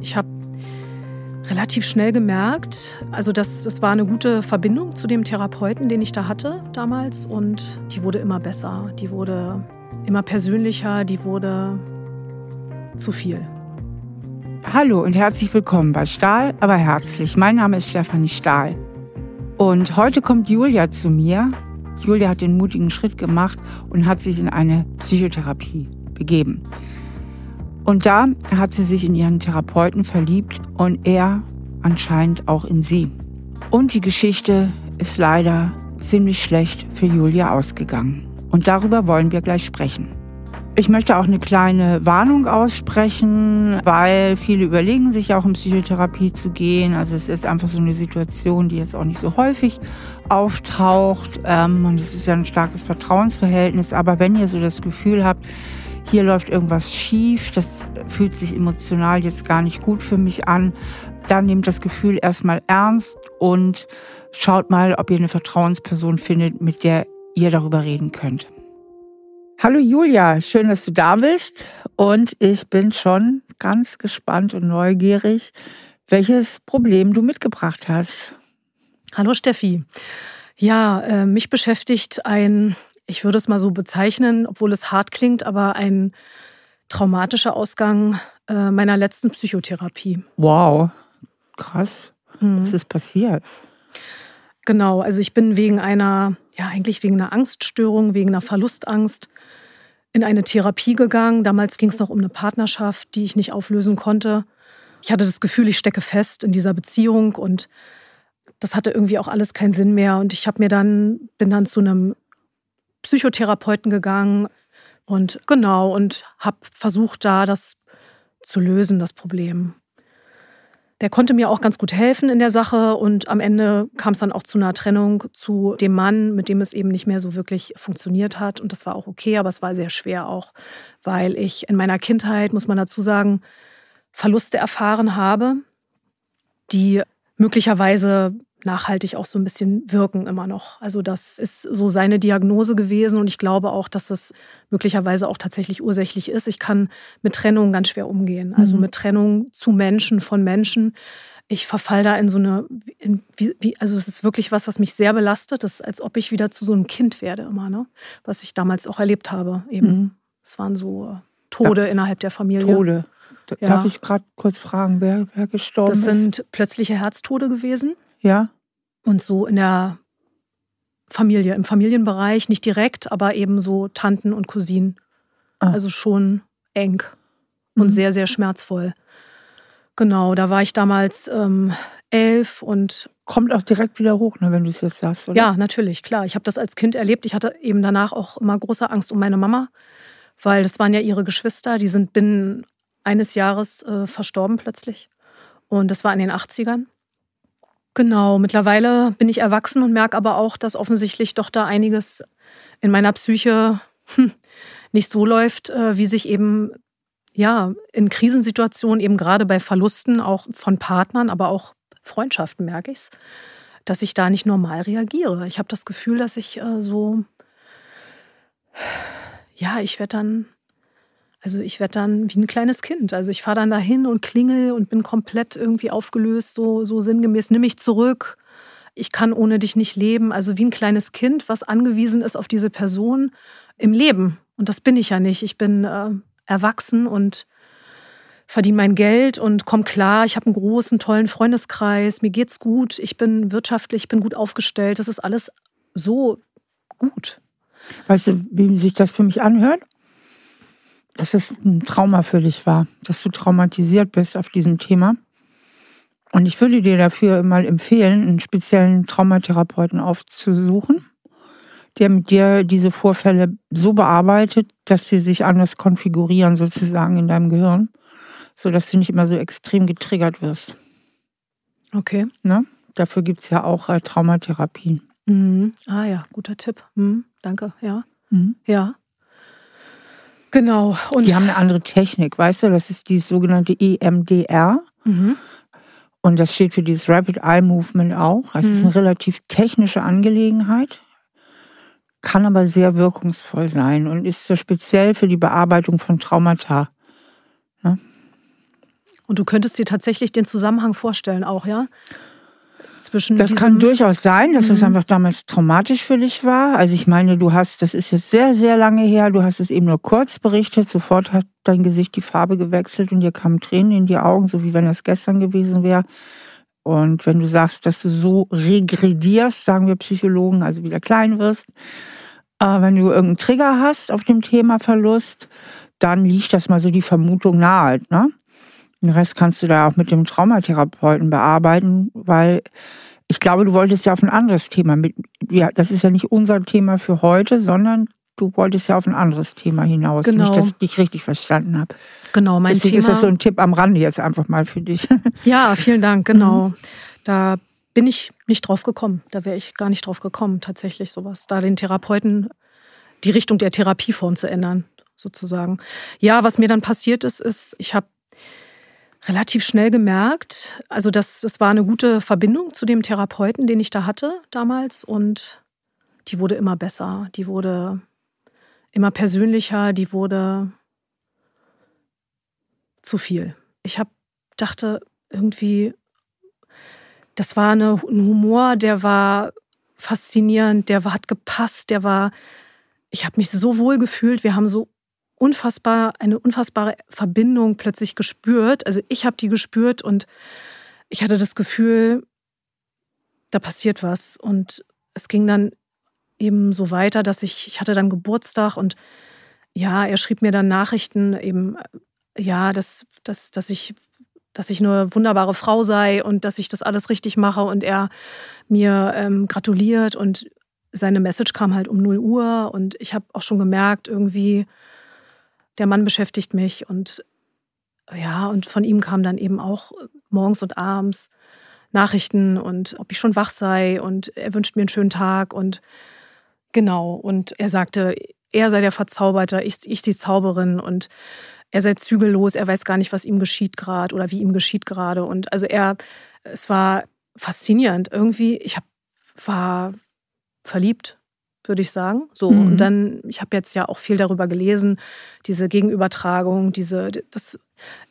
Ich habe relativ schnell gemerkt, also das, das war eine gute Verbindung zu dem Therapeuten, den ich da hatte damals. Und die wurde immer besser, die wurde immer persönlicher, die wurde zu viel. Hallo und herzlich willkommen bei Stahl, aber herzlich. Mein Name ist Stefanie Stahl. Und heute kommt Julia zu mir. Julia hat den mutigen Schritt gemacht und hat sich in eine Psychotherapie begeben. Und da hat sie sich in ihren Therapeuten verliebt und er anscheinend auch in sie. Und die Geschichte ist leider ziemlich schlecht für Julia ausgegangen. Und darüber wollen wir gleich sprechen. Ich möchte auch eine kleine Warnung aussprechen, weil viele überlegen sich auch in Psychotherapie zu gehen. Also es ist einfach so eine Situation, die jetzt auch nicht so häufig auftaucht. Ähm, und es ist ja ein starkes Vertrauensverhältnis. Aber wenn ihr so das Gefühl habt, hier läuft irgendwas schief, das fühlt sich emotional jetzt gar nicht gut für mich an, dann nehmt das Gefühl erstmal ernst und schaut mal, ob ihr eine Vertrauensperson findet, mit der ihr darüber reden könnt. Hallo Julia, schön, dass du da bist und ich bin schon ganz gespannt und neugierig, welches Problem du mitgebracht hast. Hallo Steffi. Ja, äh, mich beschäftigt ein ich würde es mal so bezeichnen, obwohl es hart klingt, aber ein traumatischer Ausgang äh, meiner letzten Psychotherapie. Wow, krass. Mhm. Was ist passiert? Genau, also ich bin wegen einer, ja eigentlich wegen einer Angststörung, wegen einer Verlustangst in eine Therapie gegangen. Damals ging es noch um eine Partnerschaft, die ich nicht auflösen konnte. Ich hatte das Gefühl, ich stecke fest in dieser Beziehung und das hatte irgendwie auch alles keinen Sinn mehr. Und ich habe mir dann, bin dann zu einem Psychotherapeuten gegangen und genau und habe versucht, da das zu lösen, das Problem. Der konnte mir auch ganz gut helfen in der Sache und am Ende kam es dann auch zu einer Trennung zu dem Mann, mit dem es eben nicht mehr so wirklich funktioniert hat. Und das war auch okay, aber es war sehr schwer auch, weil ich in meiner Kindheit, muss man dazu sagen, Verluste erfahren habe, die möglicherweise nachhaltig auch so ein bisschen wirken immer noch. Also das ist so seine Diagnose gewesen und ich glaube auch, dass es möglicherweise auch tatsächlich ursächlich ist. Ich kann mit Trennung ganz schwer umgehen, also mhm. mit Trennung zu Menschen, von Menschen. Ich verfall da in so eine, in, wie, wie, also es ist wirklich was, was mich sehr belastet. Das ist, als ob ich wieder zu so einem Kind werde immer, ne? was ich damals auch erlebt habe. Eben, mhm. es waren so Tode da, innerhalb der Familie. Tode. Darf ja. ich gerade kurz fragen, wer, wer gestorben das ist? Das sind plötzliche Herztode gewesen. Ja. Und so in der Familie, im Familienbereich, nicht direkt, aber eben so Tanten und Cousinen. Ah. Also schon eng und mhm. sehr, sehr schmerzvoll. Genau, da war ich damals ähm, elf und. Kommt auch direkt wieder hoch, ne, wenn du es jetzt sagst, oder? Ja, natürlich, klar. Ich habe das als Kind erlebt. Ich hatte eben danach auch immer große Angst um meine Mama, weil das waren ja ihre Geschwister. Die sind binnen eines Jahres äh, verstorben plötzlich. Und das war in den 80ern. Genau, mittlerweile bin ich erwachsen und merke aber auch, dass offensichtlich doch da einiges in meiner Psyche hm, nicht so läuft, äh, wie sich eben ja in Krisensituationen, eben gerade bei Verlusten auch von Partnern, aber auch Freundschaften merke ich es, dass ich da nicht normal reagiere. Ich habe das Gefühl, dass ich äh, so, ja, ich werde dann also ich werde dann wie ein kleines Kind. Also ich fahre dann dahin und klingel und bin komplett irgendwie aufgelöst, so, so sinngemäß, nimm mich zurück. Ich kann ohne dich nicht leben. Also wie ein kleines Kind, was angewiesen ist auf diese Person im Leben. Und das bin ich ja nicht. Ich bin äh, erwachsen und verdiene mein Geld und komme klar. Ich habe einen großen, tollen Freundeskreis. Mir geht's gut. Ich bin wirtschaftlich, ich bin gut aufgestellt. Das ist alles so gut. Weißt du, wie sich das für mich anhört? Dass es ein Trauma für dich war, dass du traumatisiert bist auf diesem Thema. Und ich würde dir dafür mal empfehlen, einen speziellen Traumatherapeuten aufzusuchen, der mit dir diese Vorfälle so bearbeitet, dass sie sich anders konfigurieren, sozusagen in deinem Gehirn, sodass du nicht immer so extrem getriggert wirst. Okay. Ne? Dafür gibt es ja auch äh, Traumatherapien. Mhm. Ah ja, guter Tipp. Mhm. Danke, ja. Mhm. Ja. Genau. Und die haben eine andere Technik, weißt du? Das ist die sogenannte EMDR. Mhm. Und das steht für dieses Rapid Eye Movement auch. Es mhm. ist eine relativ technische Angelegenheit, kann aber sehr wirkungsvoll sein und ist so speziell für die Bearbeitung von Traumata. Ja? Und du könntest dir tatsächlich den Zusammenhang vorstellen, auch, ja? Zwischen das kann durchaus sein, dass es mhm. einfach damals traumatisch für dich war. Also ich meine, du hast, das ist jetzt sehr, sehr lange her, du hast es eben nur kurz berichtet, sofort hat dein Gesicht die Farbe gewechselt und dir kamen Tränen in die Augen, so wie wenn das gestern gewesen wäre. Und wenn du sagst, dass du so regredierst, sagen wir Psychologen, also wieder klein wirst, äh, wenn du irgendeinen Trigger hast auf dem Thema Verlust, dann liegt das mal so die Vermutung nahe. Ne? Den Rest kannst du da auch mit dem Traumatherapeuten bearbeiten, weil ich glaube, du wolltest ja auf ein anderes Thema mit. Ja, das ist ja nicht unser Thema für heute, sondern du wolltest ja auf ein anderes Thema hinaus, genau. wenn ich das dich richtig verstanden habe. Genau, mein Deswegen Thema. ist das so ein Tipp am Rande jetzt einfach mal für dich. Ja, vielen Dank, genau. Mhm. Da bin ich nicht drauf gekommen. Da wäre ich gar nicht drauf gekommen, tatsächlich sowas. Da den Therapeuten die Richtung der Therapieform zu ändern, sozusagen. Ja, was mir dann passiert ist, ist, ich habe relativ schnell gemerkt, also das, das war eine gute Verbindung zu dem Therapeuten, den ich da hatte damals und die wurde immer besser, die wurde immer persönlicher, die wurde zu viel. Ich hab, dachte irgendwie, das war eine, ein Humor, der war faszinierend, der war, hat gepasst, der war, ich habe mich so wohl gefühlt, wir haben so unfassbar, eine unfassbare Verbindung plötzlich gespürt. Also ich habe die gespürt und ich hatte das Gefühl, da passiert was. Und es ging dann eben so weiter, dass ich, ich hatte dann Geburtstag und ja, er schrieb mir dann Nachrichten eben, ja, dass, dass, dass ich dass ich eine wunderbare Frau sei und dass ich das alles richtig mache und er mir ähm, gratuliert und seine Message kam halt um 0 Uhr und ich habe auch schon gemerkt, irgendwie, der Mann beschäftigt mich und ja, und von ihm kam dann eben auch morgens und abends Nachrichten und ob ich schon wach sei und er wünscht mir einen schönen Tag und genau. Und er sagte, er sei der Verzauberter, ich, ich die Zauberin und er sei zügellos, er weiß gar nicht, was ihm geschieht gerade oder wie ihm geschieht gerade. Und also er, es war faszinierend. Irgendwie, ich hab, war verliebt würde ich sagen. So mhm. und dann, ich habe jetzt ja auch viel darüber gelesen, diese Gegenübertragung, diese, das,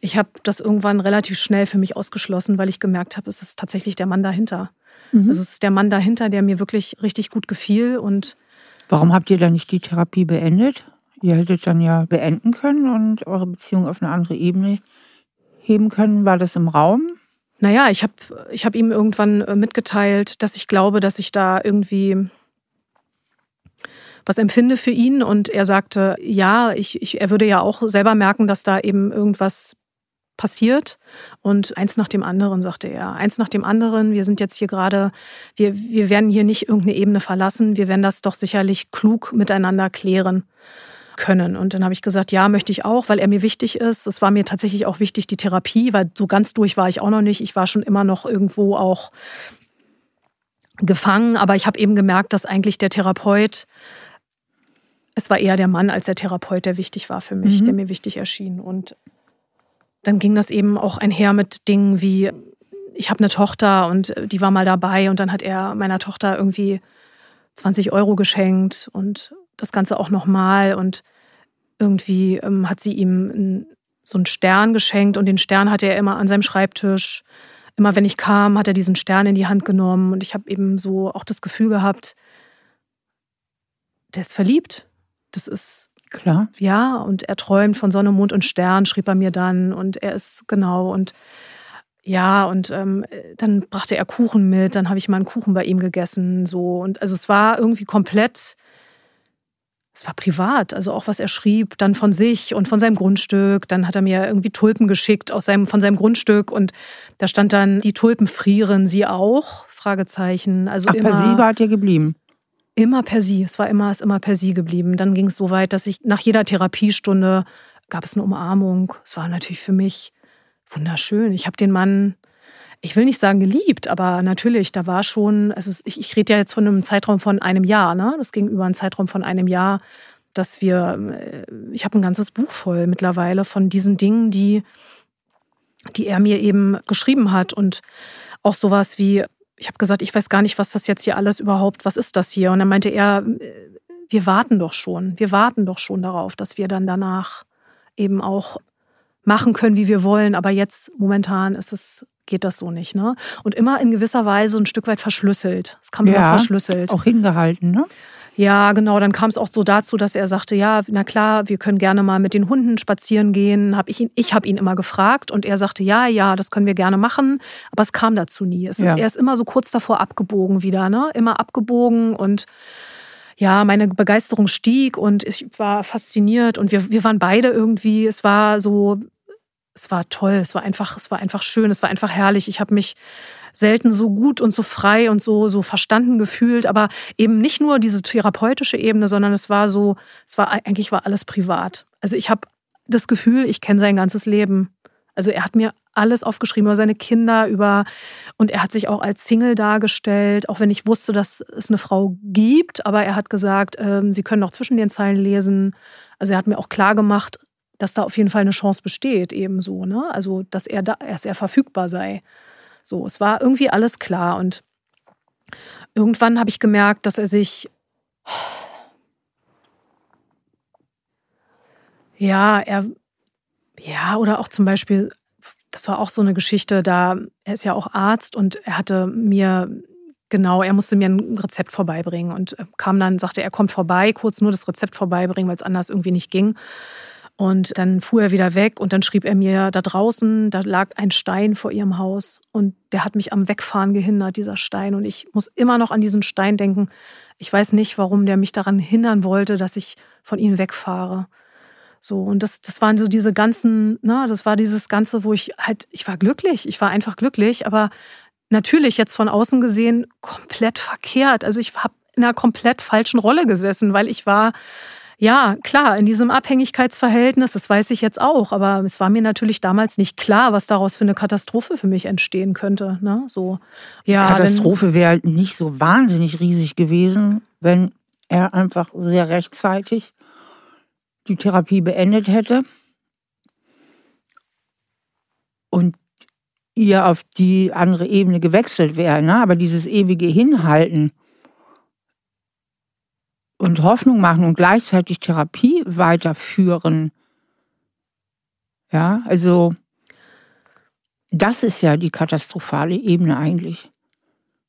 ich habe das irgendwann relativ schnell für mich ausgeschlossen, weil ich gemerkt habe, es ist tatsächlich der Mann dahinter. Mhm. Also es ist der Mann dahinter, der mir wirklich richtig gut gefiel und Warum habt ihr dann nicht die Therapie beendet? Ihr hättet dann ja beenden können und eure Beziehung auf eine andere Ebene heben können. War das im Raum? Naja, ich habe ich hab ihm irgendwann äh, mitgeteilt, dass ich glaube, dass ich da irgendwie was empfinde für ihn. Und er sagte, ja, ich, ich, er würde ja auch selber merken, dass da eben irgendwas passiert. Und eins nach dem anderen, sagte er. Eins nach dem anderen. Wir sind jetzt hier gerade, wir, wir werden hier nicht irgendeine Ebene verlassen. Wir werden das doch sicherlich klug miteinander klären können. Und dann habe ich gesagt, ja, möchte ich auch, weil er mir wichtig ist. Es war mir tatsächlich auch wichtig, die Therapie, weil so ganz durch war ich auch noch nicht. Ich war schon immer noch irgendwo auch gefangen, aber ich habe eben gemerkt, dass eigentlich der Therapeut es war eher der Mann als der Therapeut, der wichtig war für mich, mhm. der mir wichtig erschien. Und dann ging das eben auch einher mit Dingen wie, ich habe eine Tochter und die war mal dabei und dann hat er meiner Tochter irgendwie 20 Euro geschenkt und das Ganze auch nochmal und irgendwie ähm, hat sie ihm so einen Stern geschenkt und den Stern hatte er immer an seinem Schreibtisch. Immer wenn ich kam, hat er diesen Stern in die Hand genommen und ich habe eben so auch das Gefühl gehabt, der ist verliebt das ist klar. Ja, und er träumt von Sonne, Mond und Stern, schrieb er mir dann. Und er ist genau und ja, und ähm, dann brachte er Kuchen mit, dann habe ich mal einen Kuchen bei ihm gegessen. So. Und also es war irgendwie komplett, es war privat, also auch was er schrieb, dann von sich und von seinem Grundstück. Dann hat er mir irgendwie Tulpen geschickt aus seinem, von seinem Grundstück und da stand dann, die Tulpen frieren, sie auch? Fragezeichen. Also Ach, immer, bei sie wart ihr geblieben? Immer per Sie. Es war immer, ist immer per Sie geblieben. Dann ging es so weit, dass ich nach jeder Therapiestunde gab es eine Umarmung. Es war natürlich für mich wunderschön. Ich habe den Mann, ich will nicht sagen geliebt, aber natürlich, da war schon, also ich, ich rede ja jetzt von einem Zeitraum von einem Jahr, ne? Das ging über einen Zeitraum von einem Jahr, dass wir, äh, ich habe ein ganzes Buch voll mittlerweile von diesen Dingen, die, die er mir eben geschrieben hat und auch sowas wie ich habe gesagt, ich weiß gar nicht, was das jetzt hier alles überhaupt, was ist das hier? Und dann meinte er, äh, wir warten doch schon, wir warten doch schon darauf, dass wir dann danach eben auch machen können, wie wir wollen. Aber jetzt momentan ist es geht das so nicht. Ne? Und immer in gewisser Weise ein Stück weit verschlüsselt. Es kam ja, immer verschlüsselt. Auch hingehalten, ne? Ja, genau. Dann kam es auch so dazu, dass er sagte, ja, na klar, wir können gerne mal mit den Hunden spazieren gehen. Hab ich ihn, ich habe ihn immer gefragt und er sagte, ja, ja, das können wir gerne machen. Aber es kam dazu nie. Es ja. ist, er ist immer so kurz davor abgebogen wieder, ne? Immer abgebogen und ja, meine Begeisterung stieg und ich war fasziniert und wir, wir waren beide irgendwie, es war so, es war toll, es war einfach, es war einfach schön, es war einfach herrlich. Ich habe mich selten so gut und so frei und so, so verstanden gefühlt, aber eben nicht nur diese therapeutische Ebene, sondern es war so, es war eigentlich war alles privat. Also ich habe das Gefühl, ich kenne sein ganzes Leben. Also er hat mir alles aufgeschrieben über seine Kinder, über und er hat sich auch als Single dargestellt, auch wenn ich wusste, dass es eine Frau gibt, aber er hat gesagt, äh, sie können auch zwischen den Zeilen lesen. Also er hat mir auch klar gemacht, dass da auf jeden Fall eine Chance besteht, ebenso. Ne? Also dass er da, dass er verfügbar sei. So, es war irgendwie alles klar und irgendwann habe ich gemerkt, dass er sich ja, er ja, oder auch zum Beispiel, das war auch so eine Geschichte, da er ist ja auch Arzt und er hatte mir genau, er musste mir ein Rezept vorbeibringen und kam dann, sagte er kommt vorbei, kurz nur das Rezept vorbeibringen, weil es anders irgendwie nicht ging. Und dann fuhr er wieder weg und dann schrieb er mir da draußen, da lag ein Stein vor ihrem Haus und der hat mich am Wegfahren gehindert, dieser Stein. Und ich muss immer noch an diesen Stein denken. Ich weiß nicht, warum der mich daran hindern wollte, dass ich von ihnen wegfahre. So, und das, das waren so diese ganzen, ne, das war dieses Ganze, wo ich halt, ich war glücklich, ich war einfach glücklich, aber natürlich jetzt von außen gesehen komplett verkehrt. Also ich habe in einer komplett falschen Rolle gesessen, weil ich war ja, klar, in diesem Abhängigkeitsverhältnis, das weiß ich jetzt auch, aber es war mir natürlich damals nicht klar, was daraus für eine Katastrophe für mich entstehen könnte. Ne? So, ja, Die Katastrophe wäre halt nicht so wahnsinnig riesig gewesen, wenn er einfach sehr rechtzeitig die Therapie beendet hätte und ihr auf die andere Ebene gewechselt wäre. Ne? Aber dieses ewige Hinhalten, und Hoffnung machen und gleichzeitig Therapie weiterführen. Ja, also das ist ja die katastrophale Ebene eigentlich.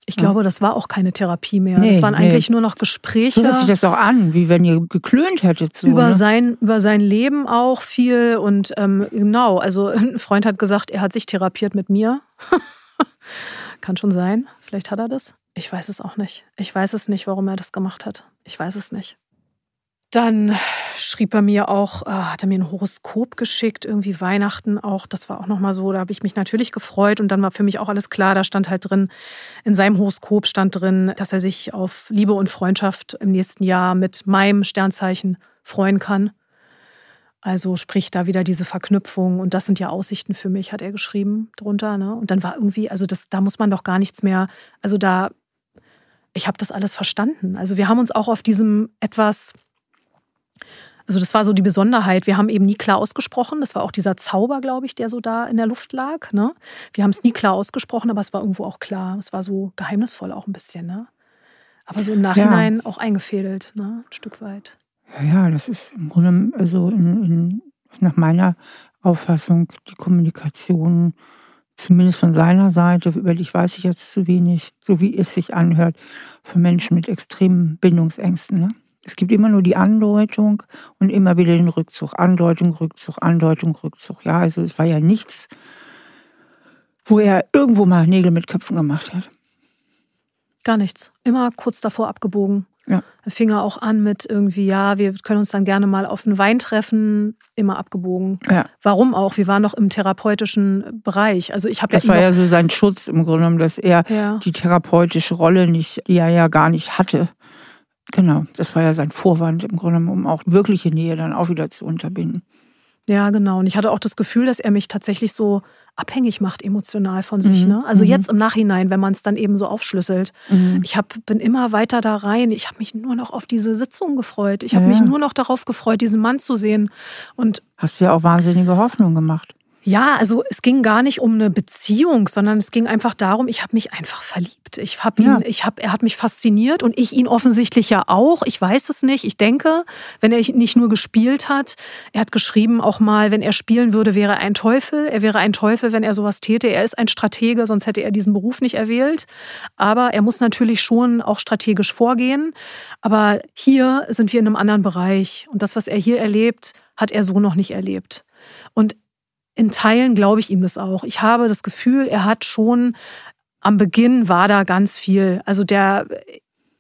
Ich glaube, das war auch keine Therapie mehr. Nee, das waren nee. eigentlich nur noch Gespräche. Hört sich das auch an, wie wenn ihr geklönt hättet. So, über, ne? sein, über sein Leben auch viel. Und ähm, genau, also ein Freund hat gesagt, er hat sich therapiert mit mir. Kann schon sein. Vielleicht hat er das. Ich weiß es auch nicht. Ich weiß es nicht, warum er das gemacht hat. Ich weiß es nicht. Dann schrieb er mir auch, äh, hat er mir ein Horoskop geschickt, irgendwie Weihnachten auch. Das war auch nochmal so, da habe ich mich natürlich gefreut und dann war für mich auch alles klar. Da stand halt drin, in seinem Horoskop stand drin, dass er sich auf Liebe und Freundschaft im nächsten Jahr mit meinem Sternzeichen freuen kann. Also sprich da wieder diese Verknüpfung und das sind ja Aussichten für mich, hat er geschrieben drunter. Ne? Und dann war irgendwie, also das, da muss man doch gar nichts mehr, also da ich habe das alles verstanden. Also wir haben uns auch auf diesem etwas, also das war so die Besonderheit, wir haben eben nie klar ausgesprochen. Das war auch dieser Zauber, glaube ich, der so da in der Luft lag. Ne? Wir haben es nie klar ausgesprochen, aber es war irgendwo auch klar. Es war so geheimnisvoll auch ein bisschen. Ne? Aber so im Nachhinein ja. auch eingefädelt, ne? ein Stück weit. Ja, ja, das ist im Grunde, also in, in, nach meiner Auffassung, die Kommunikation zumindest von seiner Seite, über dich weiß ich jetzt zu wenig, so wie es sich anhört, für Menschen mit extremen Bindungsängsten. Ne? Es gibt immer nur die Andeutung und immer wieder den Rückzug. Andeutung, Rückzug, Andeutung, Rückzug. Ja, also es war ja nichts, wo er irgendwo mal Nägel mit Köpfen gemacht hat. Gar nichts. Immer kurz davor abgebogen. Ja. Er fing er auch an mit irgendwie, ja, wir können uns dann gerne mal auf einen Wein treffen, immer abgebogen. Ja. Warum auch? Wir waren noch im therapeutischen Bereich. Also ich habe Das ja war ja so sein Schutz im Grunde genommen, dass er ja. die therapeutische Rolle nicht, die er ja gar nicht hatte. Genau, das war ja sein Vorwand im Grunde genommen, um auch wirkliche Nähe dann auch wieder zu unterbinden. Ja, genau. Und ich hatte auch das Gefühl, dass er mich tatsächlich so abhängig macht emotional von sich. Mhm. Ne? Also mhm. jetzt im Nachhinein, wenn man es dann eben so aufschlüsselt. Mhm. Ich hab, bin immer weiter da rein. Ich habe mich nur noch auf diese Sitzung gefreut. Ich habe ja. mich nur noch darauf gefreut, diesen Mann zu sehen. Und Hast du ja auch wahnsinnige Hoffnung gemacht. Ja, also es ging gar nicht um eine Beziehung, sondern es ging einfach darum, ich habe mich einfach verliebt. Ich habe ihn, ja. ich habe, er hat mich fasziniert und ich ihn offensichtlich ja auch. Ich weiß es nicht. Ich denke, wenn er nicht nur gespielt hat, er hat geschrieben auch mal, wenn er spielen würde, wäre er ein Teufel. Er wäre ein Teufel, wenn er sowas täte. Er ist ein Stratege, sonst hätte er diesen Beruf nicht erwählt. Aber er muss natürlich schon auch strategisch vorgehen. Aber hier sind wir in einem anderen Bereich und das, was er hier erlebt, hat er so noch nicht erlebt. Und in Teilen glaube ich ihm das auch. Ich habe das Gefühl, er hat schon am Beginn war da ganz viel. Also der,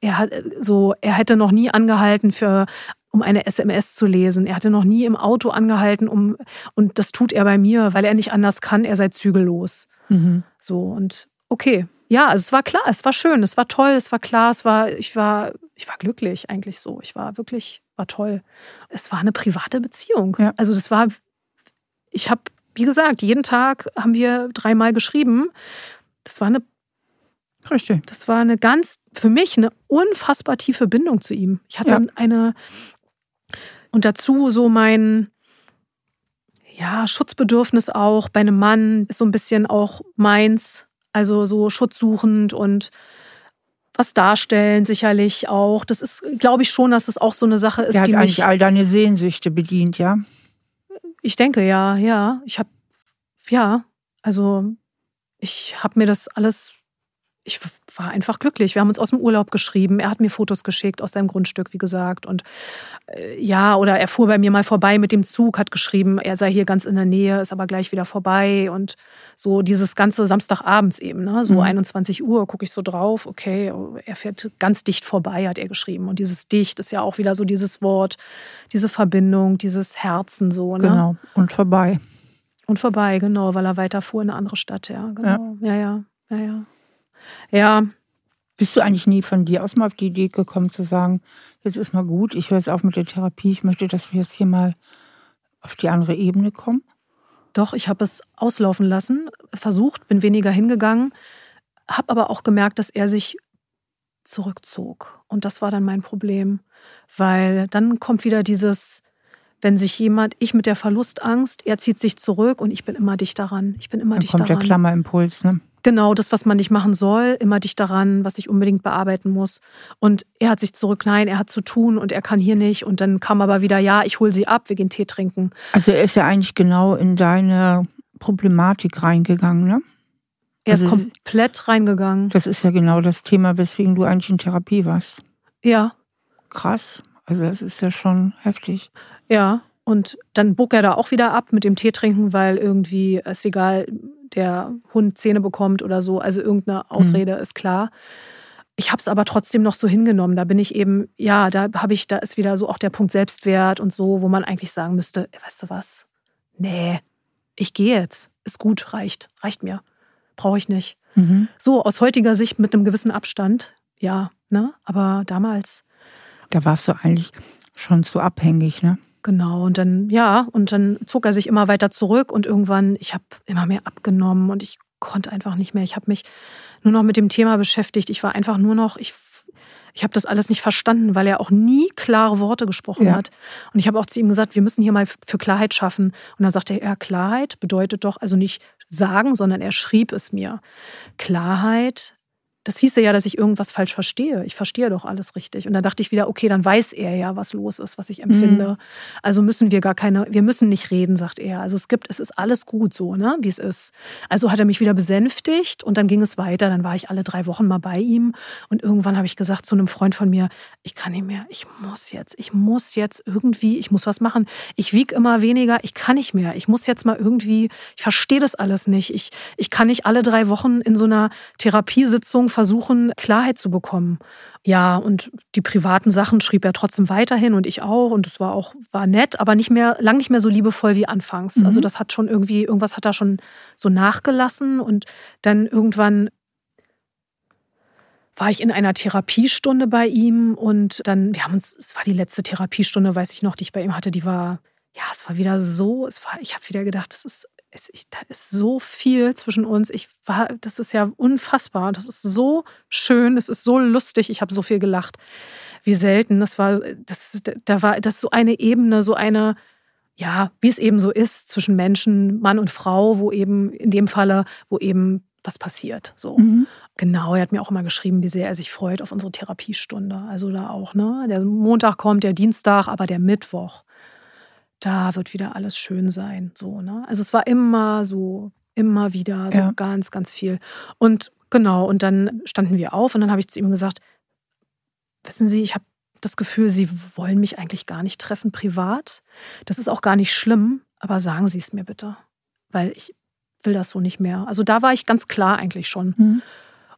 er hat so, er hätte noch nie angehalten für um eine SMS zu lesen. Er hatte noch nie im Auto angehalten, um und das tut er bei mir, weil er nicht anders kann. Er sei zügellos. Mhm. So und okay, ja, also es war klar, es war schön, es war toll, es war klar, es war, ich war, ich war glücklich eigentlich so. Ich war wirklich, war toll. Es war eine private Beziehung. Ja. Also das war, ich habe wie gesagt, jeden Tag haben wir dreimal geschrieben. Das war eine Richtig. Das war eine ganz, für mich eine unfassbar tiefe Bindung zu ihm. Ich hatte ja. eine, und dazu so mein, ja, Schutzbedürfnis auch bei einem Mann ist so ein bisschen auch meins. Also so schutzsuchend und was darstellen sicherlich auch. Das ist, glaube ich schon, dass das auch so eine Sache ist, Der die hat mich eigentlich all deine Sehnsüchte bedient, ja. Ich denke ja, ja. Ich habe, ja, also ich habe mir das alles, ich war einfach glücklich. Wir haben uns aus dem Urlaub geschrieben. Er hat mir Fotos geschickt aus seinem Grundstück, wie gesagt. Und äh, ja, oder er fuhr bei mir mal vorbei mit dem Zug, hat geschrieben, er sei hier ganz in der Nähe, ist aber gleich wieder vorbei. Und so dieses ganze Samstagabends eben, ne? so mhm. 21 Uhr gucke ich so drauf, okay, er fährt ganz dicht vorbei, hat er geschrieben. Und dieses dicht ist ja auch wieder so dieses Wort, diese Verbindung, dieses Herzen so. Ne? Genau, und vorbei. Und vorbei, genau, weil er weiter fuhr in eine andere Stadt, ja, genau. Ja, ja, ja, ja. ja. Ja. Bist du eigentlich nie von dir aus mal auf die Idee gekommen zu sagen, jetzt ist mal gut, ich höre jetzt auf mit der Therapie, ich möchte, dass wir jetzt hier mal auf die andere Ebene kommen? Doch, ich habe es auslaufen lassen, versucht, bin weniger hingegangen, habe aber auch gemerkt, dass er sich zurückzog. Und das war dann mein Problem, weil dann kommt wieder dieses, wenn sich jemand, ich mit der Verlustangst, er zieht sich zurück und ich bin immer dicht daran. Ich bin immer dann dicht kommt daran. der Klammerimpuls, ne? Genau, das, was man nicht machen soll, immer dicht daran, was ich unbedingt bearbeiten muss. Und er hat sich zurück, nein, er hat zu tun und er kann hier nicht. Und dann kam aber wieder, ja, ich hole sie ab, wir gehen Tee trinken. Also er ist ja eigentlich genau in deine Problematik reingegangen, ne? Er also ist komplett reingegangen. Das ist ja genau das Thema, weswegen du eigentlich in Therapie warst. Ja. Krass. Also das ist ja schon heftig. Ja. Und dann bog er da auch wieder ab mit dem Tee trinken, weil irgendwie, ist egal, der Hund Zähne bekommt oder so. Also irgendeine Ausrede mhm. ist klar. Ich habe es aber trotzdem noch so hingenommen. Da bin ich eben, ja, da habe ich, da ist wieder so auch der Punkt Selbstwert und so, wo man eigentlich sagen müsste, weißt du was? Nee, ich gehe jetzt. Ist gut, reicht, reicht mir. Brauche ich nicht. Mhm. So, aus heutiger Sicht mit einem gewissen Abstand, ja, ne? Aber damals. Da warst du eigentlich schon zu abhängig, ne? Genau, und dann, ja, und dann zog er sich immer weiter zurück und irgendwann, ich habe immer mehr abgenommen und ich konnte einfach nicht mehr. Ich habe mich nur noch mit dem Thema beschäftigt. Ich war einfach nur noch, ich, ich habe das alles nicht verstanden, weil er auch nie klare Worte gesprochen ja. hat. Und ich habe auch zu ihm gesagt, wir müssen hier mal für Klarheit schaffen. Und dann sagte er, ja, Klarheit bedeutet doch, also nicht sagen, sondern er schrieb es mir. Klarheit das hieße ja, dass ich irgendwas falsch verstehe. Ich verstehe doch alles richtig. Und dann dachte ich wieder, okay, dann weiß er ja, was los ist, was ich empfinde. Mhm. Also müssen wir gar keine, wir müssen nicht reden, sagt er. Also es gibt, es ist alles gut so, ne, wie es ist. Also hat er mich wieder besänftigt und dann ging es weiter. Dann war ich alle drei Wochen mal bei ihm und irgendwann habe ich gesagt zu einem Freund von mir, ich kann nicht mehr, ich muss jetzt, ich muss jetzt irgendwie, ich muss was machen. Ich wiege immer weniger, ich kann nicht mehr. Ich muss jetzt mal irgendwie, ich verstehe das alles nicht. Ich, ich kann nicht alle drei Wochen in so einer Therapiesitzung versuchen, Klarheit zu bekommen. Ja, und die privaten Sachen schrieb er trotzdem weiterhin und ich auch. Und es war auch, war nett, aber nicht mehr, lang nicht mehr so liebevoll wie anfangs. Mhm. Also das hat schon irgendwie, irgendwas hat da schon so nachgelassen. Und dann irgendwann war ich in einer Therapiestunde bei ihm und dann, wir haben uns, es war die letzte Therapiestunde, weiß ich noch, die ich bei ihm hatte, die war, ja, es war wieder so, es war, ich habe wieder gedacht, das ist es, ich, da ist so viel zwischen uns. Ich war, das ist ja unfassbar. Das ist so schön, das ist so lustig. Ich habe so viel gelacht. Wie selten. Das war, das, da war das so eine Ebene, so eine, ja, wie es eben so ist zwischen Menschen, Mann und Frau, wo eben in dem Falle, wo eben was passiert. So. Mhm. Genau, er hat mir auch immer geschrieben, wie sehr er sich freut auf unsere Therapiestunde. Also da auch, ne? Der Montag kommt, der Dienstag, aber der Mittwoch, da wird wieder alles schön sein. So, ne? Also es war immer so, immer wieder, so ja. ganz, ganz viel. Und genau, und dann standen wir auf und dann habe ich zu ihm gesagt, wissen Sie, ich habe das Gefühl, Sie wollen mich eigentlich gar nicht treffen privat. Das ist auch gar nicht schlimm, aber sagen Sie es mir bitte, weil ich will das so nicht mehr. Also da war ich ganz klar eigentlich schon. Mhm.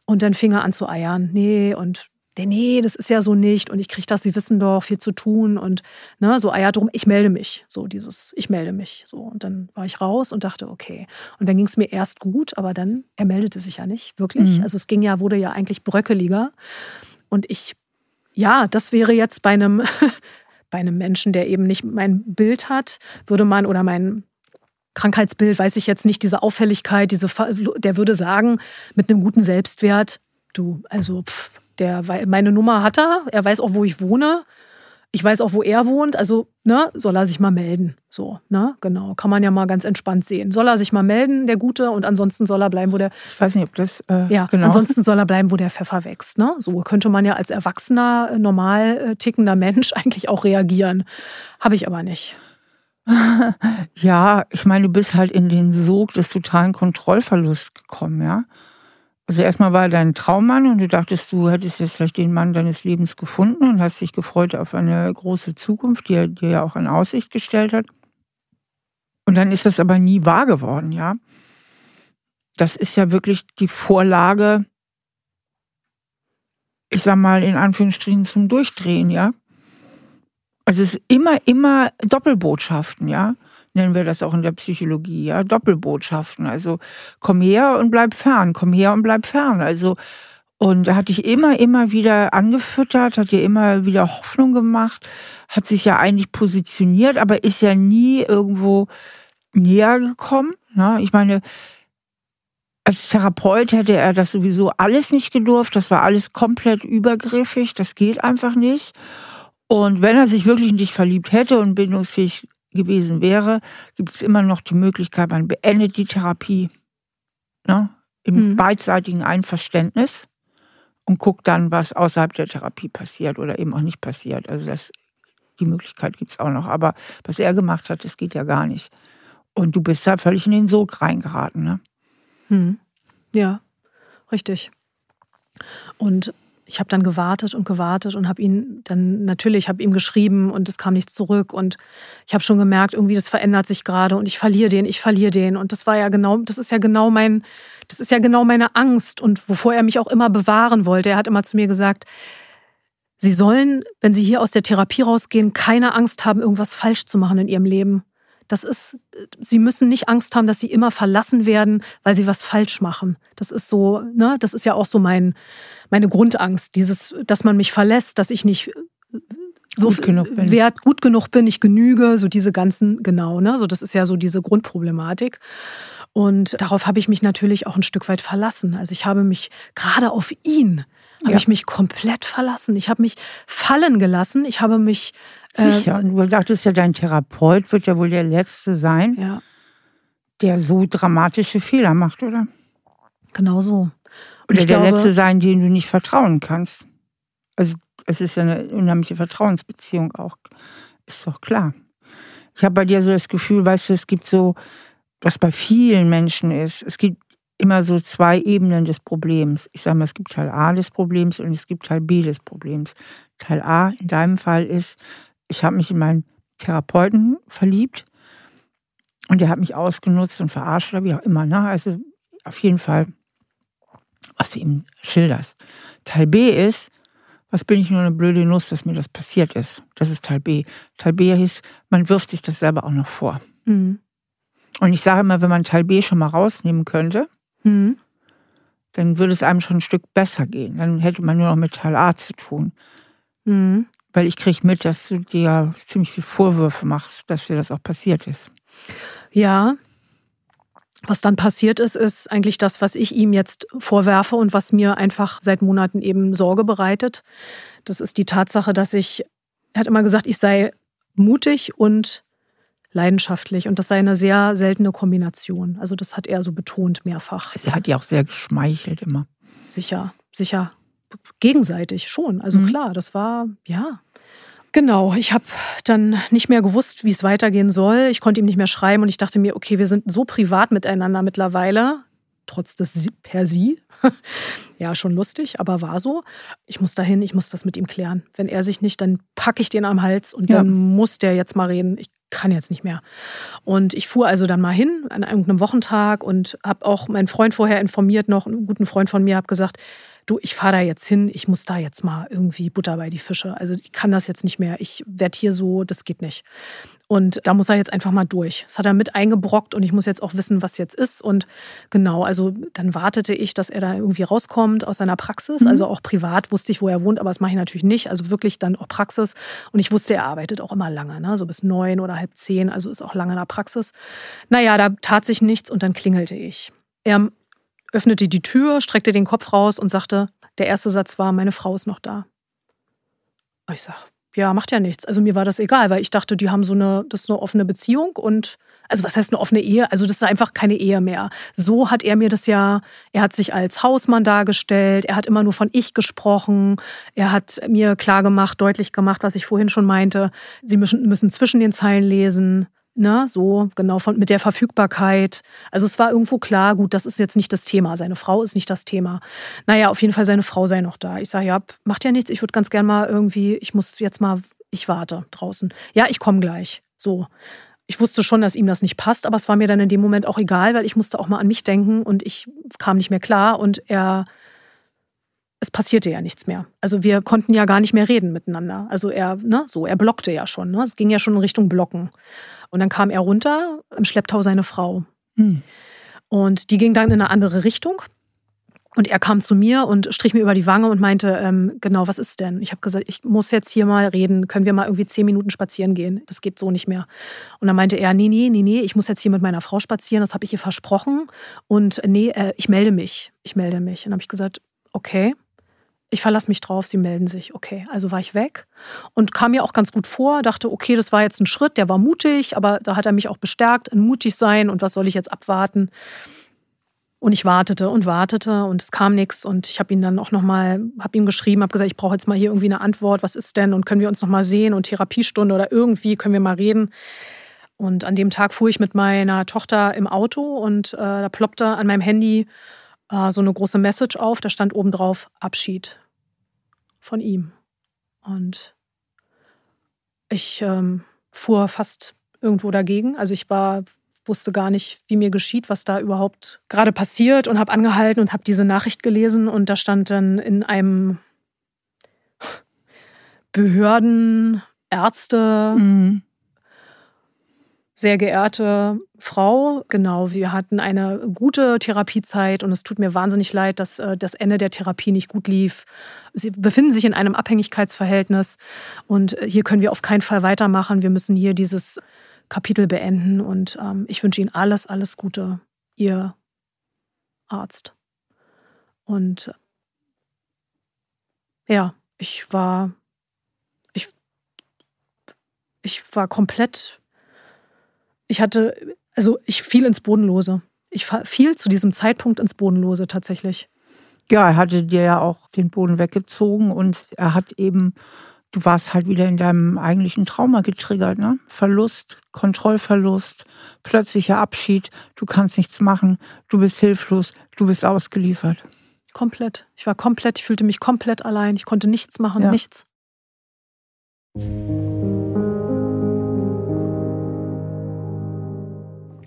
Und dann fing er an zu eiern. Nee, und nee, das ist ja so nicht. Und ich kriege das, Sie wissen doch, viel zu tun. Und ne, so eier drum, ich melde mich. So dieses, ich melde mich. So. Und dann war ich raus und dachte, okay. Und dann ging es mir erst gut, aber dann, er meldete sich ja nicht, wirklich. Mhm. Also es ging ja, wurde ja eigentlich bröckeliger. Und ich, ja, das wäre jetzt bei einem, bei einem Menschen, der eben nicht mein Bild hat, würde man oder mein Krankheitsbild, weiß ich jetzt nicht, diese Auffälligkeit, diese, der würde sagen, mit einem guten Selbstwert, du, also pff, der, meine Nummer hat er, er weiß auch, wo ich wohne. Ich weiß auch, wo er wohnt, also ne, soll er sich mal melden. So, ne, genau. Kann man ja mal ganz entspannt sehen. Soll er sich mal melden, der Gute, und ansonsten soll er bleiben, wo der. Ich weiß nicht, ob das. Äh, ja, genau. ansonsten soll er bleiben, wo der Pfeffer wächst. Ne? So könnte man ja als erwachsener, normal äh, tickender Mensch eigentlich auch reagieren. Habe ich aber nicht. ja, ich meine, du bist halt in den Sog des totalen Kontrollverlusts gekommen, ja. Also erstmal war er dein Traummann und du dachtest, du hättest jetzt vielleicht den Mann deines Lebens gefunden und hast dich gefreut auf eine große Zukunft, die er dir ja auch in Aussicht gestellt hat. Und dann ist das aber nie wahr geworden, ja. Das ist ja wirklich die Vorlage, ich sag mal in Anführungsstrichen zum Durchdrehen, ja. Also es ist immer, immer Doppelbotschaften, ja. Nennen wir das auch in der Psychologie, ja. Doppelbotschaften. Also komm her und bleib fern, komm her und bleib fern. Also, und er hat dich immer, immer wieder angefüttert, hat dir immer wieder Hoffnung gemacht, hat sich ja eigentlich positioniert, aber ist ja nie irgendwo näher gekommen. Ne? Ich meine, als Therapeut hätte er das sowieso alles nicht gedurft. Das war alles komplett übergriffig. Das geht einfach nicht. Und wenn er sich wirklich in dich verliebt hätte und bindungsfähig gewesen wäre, gibt es immer noch die Möglichkeit, man beendet die Therapie ne, im mhm. beidseitigen Einverständnis und guckt dann, was außerhalb der Therapie passiert oder eben auch nicht passiert. Also das, die Möglichkeit gibt es auch noch. Aber was er gemacht hat, das geht ja gar nicht. Und du bist da völlig in den Sog reingeraten. Ne? Mhm. Ja, richtig. Und ich habe dann gewartet und gewartet und habe ihn dann natürlich habe ihm geschrieben und es kam nichts zurück und ich habe schon gemerkt, irgendwie das verändert sich gerade und ich verliere den, ich verliere den und das war ja genau, das ist ja genau mein, das ist ja genau meine Angst und wovor er mich auch immer bewahren wollte. Er hat immer zu mir gesagt, Sie sollen, wenn Sie hier aus der Therapie rausgehen, keine Angst haben, irgendwas falsch zu machen in Ihrem Leben. Das ist, sie müssen nicht Angst haben, dass sie immer verlassen werden, weil sie was falsch machen. Das ist so, ne, das ist ja auch so mein, meine Grundangst, dieses, dass man mich verlässt, dass ich nicht so gut genug bin. wert, gut genug bin, ich genüge, so diese ganzen, genau, ne, so das ist ja so diese Grundproblematik. Und darauf habe ich mich natürlich auch ein Stück weit verlassen. Also ich habe mich gerade auf ihn habe ja. ich mich komplett verlassen. Ich habe mich fallen gelassen. Ich habe mich Sicher. Und du dachtest ja, dein Therapeut wird ja wohl der Letzte sein, ja. der so dramatische Fehler macht, oder? Genau so. Oder der glaube, Letzte sein, dem du nicht vertrauen kannst. Also es ist ja eine unheimliche Vertrauensbeziehung auch. Ist doch klar. Ich habe bei dir so das Gefühl, weißt du, es gibt so, was bei vielen Menschen ist, es gibt immer so zwei Ebenen des Problems. Ich sage mal, es gibt Teil A des Problems und es gibt Teil B des Problems. Teil A in deinem Fall ist, ich habe mich in meinen Therapeuten verliebt und der hat mich ausgenutzt und verarscht oder wie auch immer. Ne? Also auf jeden Fall, was du ihm schilderst. Teil B ist, was bin ich nur eine blöde Nuss, dass mir das passiert ist. Das ist Teil B. Teil B ist, man wirft sich das selber auch noch vor. Mhm. Und ich sage immer, wenn man Teil B schon mal rausnehmen könnte, mhm. dann würde es einem schon ein Stück besser gehen. Dann hätte man nur noch mit Teil A zu tun. Mhm weil ich kriege mit, dass du dir ziemlich viel Vorwürfe machst, dass dir das auch passiert ist. Ja. Was dann passiert ist, ist eigentlich das, was ich ihm jetzt vorwerfe und was mir einfach seit Monaten eben Sorge bereitet. Das ist die Tatsache, dass ich, er hat immer gesagt, ich sei mutig und leidenschaftlich und das sei eine sehr seltene Kombination. Also das hat er so betont mehrfach. Sie hat ja auch sehr geschmeichelt immer. Sicher, sicher. Gegenseitig schon. Also mhm. klar, das war, ja. Genau, ich habe dann nicht mehr gewusst, wie es weitergehen soll. Ich konnte ihm nicht mehr schreiben und ich dachte mir, okay, wir sind so privat miteinander mittlerweile, trotz des per Sie. ja, schon lustig, aber war so. Ich muss dahin, ich muss das mit ihm klären. Wenn er sich nicht, dann packe ich den am Hals und ja. dann muss der jetzt mal reden. Ich kann jetzt nicht mehr. Und ich fuhr also dann mal hin an irgendeinem Wochentag und habe auch meinen Freund vorher informiert, noch einen guten Freund von mir, habe gesagt, du, ich fahre da jetzt hin, ich muss da jetzt mal irgendwie Butter bei die Fische. Also ich kann das jetzt nicht mehr. Ich werde hier so, das geht nicht. Und da muss er jetzt einfach mal durch. Das hat er mit eingebrockt und ich muss jetzt auch wissen, was jetzt ist. Und genau, also dann wartete ich, dass er da irgendwie rauskommt aus seiner Praxis. Mhm. Also auch privat wusste ich, wo er wohnt, aber das mache ich natürlich nicht. Also wirklich dann auch Praxis. Und ich wusste, er arbeitet auch immer lange, ne? so bis neun oder halb zehn. Also ist auch lange in der Praxis. Naja, da tat sich nichts und dann klingelte ich. Er öffnete die Tür, streckte den Kopf raus und sagte, der erste Satz war, meine Frau ist noch da. Ich sage, ja, macht ja nichts. Also mir war das egal, weil ich dachte, die haben so eine, das ist eine offene Beziehung und also was heißt eine offene Ehe? Also das ist einfach keine Ehe mehr. So hat er mir das ja, er hat sich als Hausmann dargestellt, er hat immer nur von ich gesprochen, er hat mir klar gemacht, deutlich gemacht, was ich vorhin schon meinte. Sie müssen, müssen zwischen den Zeilen lesen. Ne, so genau von, mit der Verfügbarkeit. Also es war irgendwo klar, gut, das ist jetzt nicht das Thema. Seine Frau ist nicht das Thema. Naja, auf jeden Fall seine Frau sei noch da. Ich sage, ja, macht ja nichts. Ich würde ganz gern mal irgendwie, ich muss jetzt mal, ich warte draußen. Ja, ich komme gleich. So. Ich wusste schon, dass ihm das nicht passt, aber es war mir dann in dem Moment auch egal, weil ich musste auch mal an mich denken und ich kam nicht mehr klar und er es passierte ja nichts mehr. Also wir konnten ja gar nicht mehr reden miteinander. Also er, ne, so, er blockte ja schon. Ne? Es ging ja schon in Richtung Blocken. Und dann kam er runter, im Schlepptau seine Frau. Mhm. Und die ging dann in eine andere Richtung. Und er kam zu mir und strich mir über die Wange und meinte, ähm, genau, was ist denn? Ich habe gesagt, ich muss jetzt hier mal reden. Können wir mal irgendwie zehn Minuten spazieren gehen? Das geht so nicht mehr. Und dann meinte er, nee, nee, nee, nee, ich muss jetzt hier mit meiner Frau spazieren. Das habe ich ihr versprochen. Und nee, äh, ich melde mich. Ich melde mich. Und dann habe ich gesagt, okay ich verlasse mich drauf, sie melden sich. Okay, also war ich weg und kam mir auch ganz gut vor, dachte, okay, das war jetzt ein Schritt, der war mutig, aber da hat er mich auch bestärkt, in mutig sein und was soll ich jetzt abwarten? Und ich wartete und wartete und es kam nichts und ich habe ihn dann auch nochmal, habe ihm geschrieben, habe gesagt, ich brauche jetzt mal hier irgendwie eine Antwort, was ist denn und können wir uns nochmal sehen und Therapiestunde oder irgendwie können wir mal reden. Und an dem Tag fuhr ich mit meiner Tochter im Auto und äh, da ploppte an meinem Handy äh, so eine große Message auf, da stand oben drauf Abschied von ihm. Und ich ähm, fuhr fast irgendwo dagegen. Also ich war, wusste gar nicht, wie mir geschieht, was da überhaupt gerade passiert und habe angehalten und habe diese Nachricht gelesen und da stand dann in einem Behörden, Ärzte, mhm sehr geehrte Frau, genau, wir hatten eine gute Therapiezeit und es tut mir wahnsinnig leid, dass äh, das Ende der Therapie nicht gut lief. Sie befinden sich in einem Abhängigkeitsverhältnis und äh, hier können wir auf keinen Fall weitermachen. Wir müssen hier dieses Kapitel beenden und ähm, ich wünsche Ihnen alles, alles Gute, Ihr Arzt. Und äh, ja, ich war, ich, ich war komplett ich hatte, also ich fiel ins Bodenlose. Ich fiel zu diesem Zeitpunkt ins Bodenlose tatsächlich. Ja, er hatte dir ja auch den Boden weggezogen und er hat eben, du warst halt wieder in deinem eigentlichen Trauma getriggert, ne? Verlust, Kontrollverlust, plötzlicher Abschied, du kannst nichts machen, du bist hilflos, du bist ausgeliefert. Komplett. Ich war komplett, ich fühlte mich komplett allein, ich konnte nichts machen, ja. nichts.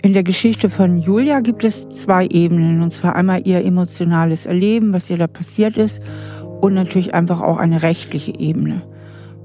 In der Geschichte von Julia gibt es zwei Ebenen. Und zwar einmal ihr emotionales Erleben, was ihr da passiert ist, und natürlich einfach auch eine rechtliche Ebene.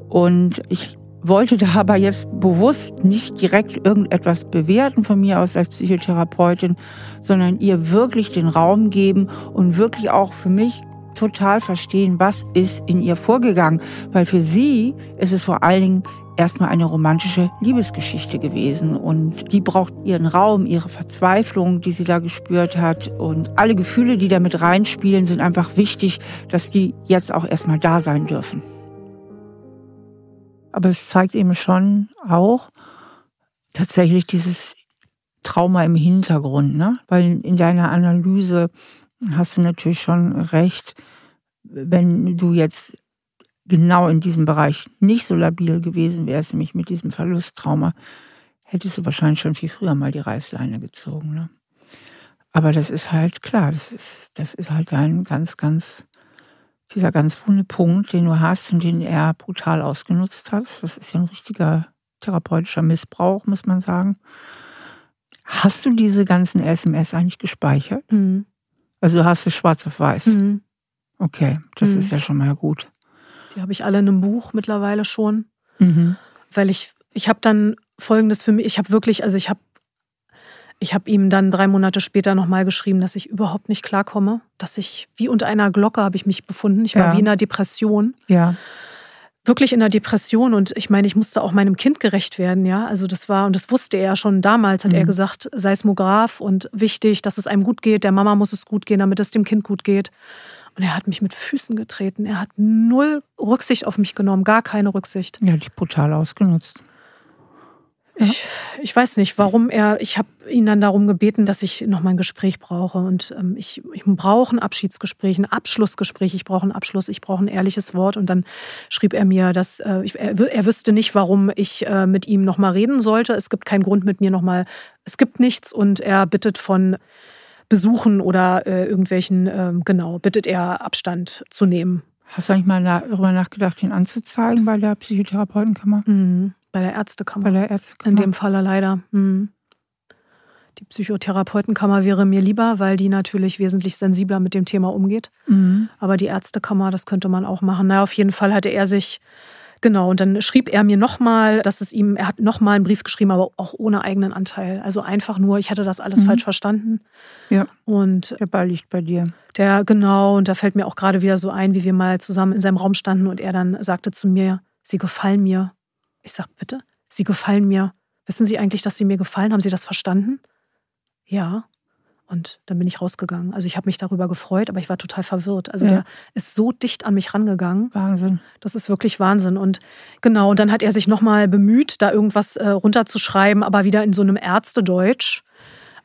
Und ich wollte da aber jetzt bewusst nicht direkt irgendetwas bewerten von mir aus als Psychotherapeutin, sondern ihr wirklich den Raum geben und wirklich auch für mich total verstehen, was ist in ihr vorgegangen. Weil für sie ist es vor allen Dingen erstmal eine romantische Liebesgeschichte gewesen und die braucht ihren Raum, ihre Verzweiflung, die sie da gespürt hat und alle Gefühle, die da mit reinspielen, sind einfach wichtig, dass die jetzt auch erstmal da sein dürfen. Aber es zeigt eben schon auch, tatsächlich dieses Trauma im Hintergrund, ne? Weil in deiner Analyse hast du natürlich schon recht, wenn du jetzt genau in diesem Bereich nicht so labil gewesen wärst, nämlich mit diesem Verlusttrauma, hättest du wahrscheinlich schon viel früher mal die Reißleine gezogen. Ne? Aber das ist halt klar, das ist, das ist halt ein ganz, ganz, dieser ganz wunde Punkt, den du hast und den er brutal ausgenutzt hat. Das ist ja ein richtiger therapeutischer Missbrauch, muss man sagen. Hast du diese ganzen SMS eigentlich gespeichert? Mhm. Also du hast es schwarz auf weiß. Mhm. Okay, das mhm. ist ja schon mal gut. Die habe ich alle in einem Buch mittlerweile schon. Mhm. Weil ich, ich habe dann folgendes für mich, ich habe wirklich, also ich habe ich habe ihm dann drei Monate später nochmal geschrieben, dass ich überhaupt nicht klarkomme, dass ich wie unter einer Glocke habe ich mich befunden. Ich war ja. wie in einer Depression. Ja. Wirklich in einer Depression und ich meine, ich musste auch meinem Kind gerecht werden, ja. Also das war, und das wusste er schon damals, hat mhm. er gesagt, Seismograph und wichtig, dass es einem gut geht, der Mama muss es gut gehen, damit es dem Kind gut geht. Und er hat mich mit Füßen getreten. Er hat null Rücksicht auf mich genommen, gar keine Rücksicht. Ja, dich brutal ausgenutzt. Ich, ich weiß nicht, warum er. Ich habe ihn dann darum gebeten, dass ich noch mal ein Gespräch brauche. Und ähm, ich, ich brauche ein Abschiedsgespräch, ein Abschlussgespräch. Ich brauche einen Abschluss, ich brauche ein ehrliches Wort. Und dann schrieb er mir, dass äh, ich, er, er, wüsste nicht, warum ich äh, mit ihm noch mal reden sollte. Es gibt keinen Grund mit mir noch mal. Es gibt nichts. Und er bittet von Besuchen oder äh, irgendwelchen, ähm, genau, bittet er Abstand zu nehmen. Hast du eigentlich mal darüber nachgedacht, ihn anzuzeigen bei der Psychotherapeutenkammer? Mhm. Bei der Ärztekammer. Bei der Ärztekammer. In dem Falle leider. Mhm. Die Psychotherapeutenkammer wäre mir lieber, weil die natürlich wesentlich sensibler mit dem Thema umgeht. Mhm. Aber die Ärztekammer, das könnte man auch machen. Na, auf jeden Fall hatte er sich Genau, und dann schrieb er mir nochmal, dass es ihm, er hat nochmal einen Brief geschrieben, aber auch ohne eigenen Anteil. Also einfach nur, ich hatte das alles mhm. falsch verstanden. Ja. Und der Ball liegt bei dir. Der, genau, und da fällt mir auch gerade wieder so ein, wie wir mal zusammen in seinem Raum standen und er dann sagte zu mir, Sie gefallen mir. Ich sag, bitte? Sie gefallen mir. Wissen Sie eigentlich, dass Sie mir gefallen? Haben Sie das verstanden? Ja. Und dann bin ich rausgegangen. Also ich habe mich darüber gefreut, aber ich war total verwirrt. Also ja. der ist so dicht an mich rangegangen. Wahnsinn. Das ist wirklich Wahnsinn. Und genau, und dann hat er sich nochmal bemüht, da irgendwas äh, runterzuschreiben, aber wieder in so einem Ärztedeutsch.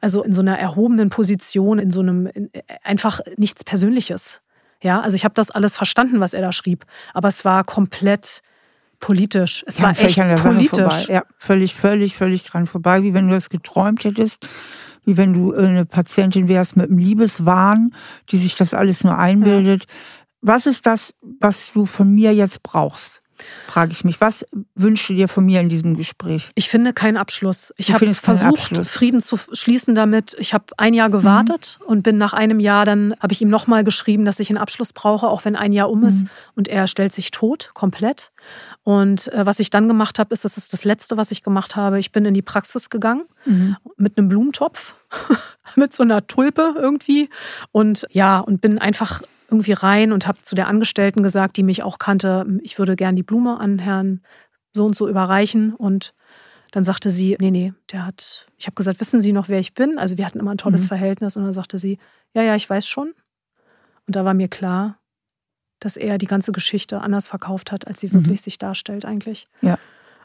Also in so einer erhobenen Position, in so einem in, einfach nichts Persönliches. Ja, also ich habe das alles verstanden, was er da schrieb, aber es war komplett politisch. Es ja, war echt politisch. Ja, völlig, völlig, völlig dran vorbei, wie wenn du das geträumt hättest wie wenn du eine Patientin wärst mit einem Liebeswahn, die sich das alles nur einbildet. Ja. Was ist das, was du von mir jetzt brauchst? Frage ich mich. Was wünschst du dir von mir in diesem Gespräch? Ich finde keinen Abschluss. Ich habe versucht, Frieden zu schließen damit. Ich habe ein Jahr gewartet mhm. und bin nach einem Jahr, dann habe ich ihm nochmal geschrieben, dass ich einen Abschluss brauche, auch wenn ein Jahr um ist. Mhm. Und er stellt sich tot, komplett. Und äh, was ich dann gemacht habe, ist, das ist das Letzte, was ich gemacht habe. Ich bin in die Praxis gegangen mhm. mit einem Blumentopf, mit so einer Tulpe irgendwie. Und ja, und bin einfach irgendwie rein und habe zu der Angestellten gesagt, die mich auch kannte, ich würde gern die Blume an Herrn so und so überreichen. Und dann sagte sie, nee, nee, der hat, ich habe gesagt, wissen Sie noch, wer ich bin? Also wir hatten immer ein tolles mhm. Verhältnis. Und dann sagte sie, ja, ja, ich weiß schon. Und da war mir klar, dass er die ganze Geschichte anders verkauft hat, als sie mhm. wirklich sich darstellt eigentlich. Ja.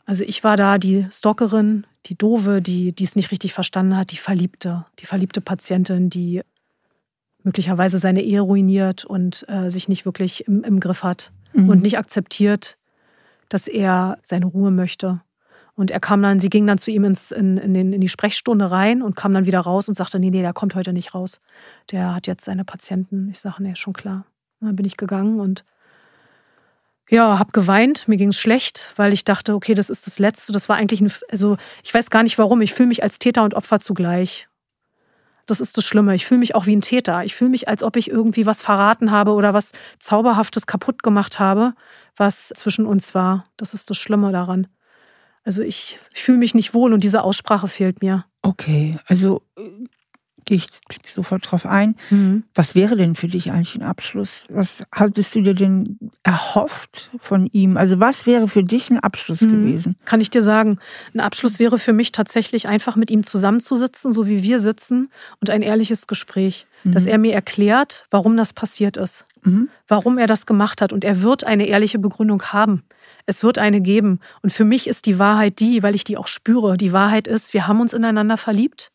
Also ich war da die Stalkerin, die Dove, die, die es nicht richtig verstanden hat, die Verliebte, die verliebte Patientin, die möglicherweise seine Ehe ruiniert und äh, sich nicht wirklich im, im Griff hat mhm. und nicht akzeptiert, dass er seine Ruhe möchte. Und er kam dann, sie ging dann zu ihm ins, in, in, in die Sprechstunde rein und kam dann wieder raus und sagte, nee, nee, der kommt heute nicht raus. Der hat jetzt seine Patienten. Ich sage, nee, schon klar. Und dann bin ich gegangen und ja, habe geweint. Mir ging es schlecht, weil ich dachte, okay, das ist das Letzte. Das war eigentlich, ein, also ich weiß gar nicht warum. Ich fühle mich als Täter und Opfer zugleich. Das ist das Schlimme. Ich fühle mich auch wie ein Täter. Ich fühle mich, als ob ich irgendwie was verraten habe oder was Zauberhaftes kaputt gemacht habe, was zwischen uns war. Das ist das Schlimme daran. Also ich, ich fühle mich nicht wohl und diese Aussprache fehlt mir. Okay, also gehe ich sofort drauf ein. Mhm. Was wäre denn für dich eigentlich ein Abschluss? Was hattest du dir denn erhofft von ihm? Also was wäre für dich ein Abschluss mhm. gewesen? Kann ich dir sagen, ein Abschluss wäre für mich tatsächlich einfach mit ihm zusammenzusitzen, so wie wir sitzen und ein ehrliches Gespräch. mhm. dass er mir erklärt, warum das passiert ist, mhm. warum er das gemacht hat. Und er wird eine ehrliche Begründung haben. Es wird eine geben. Und für mich ist die Wahrheit die, weil ich die auch spüre. Die Wahrheit ist, wir haben uns ineinander verliebt.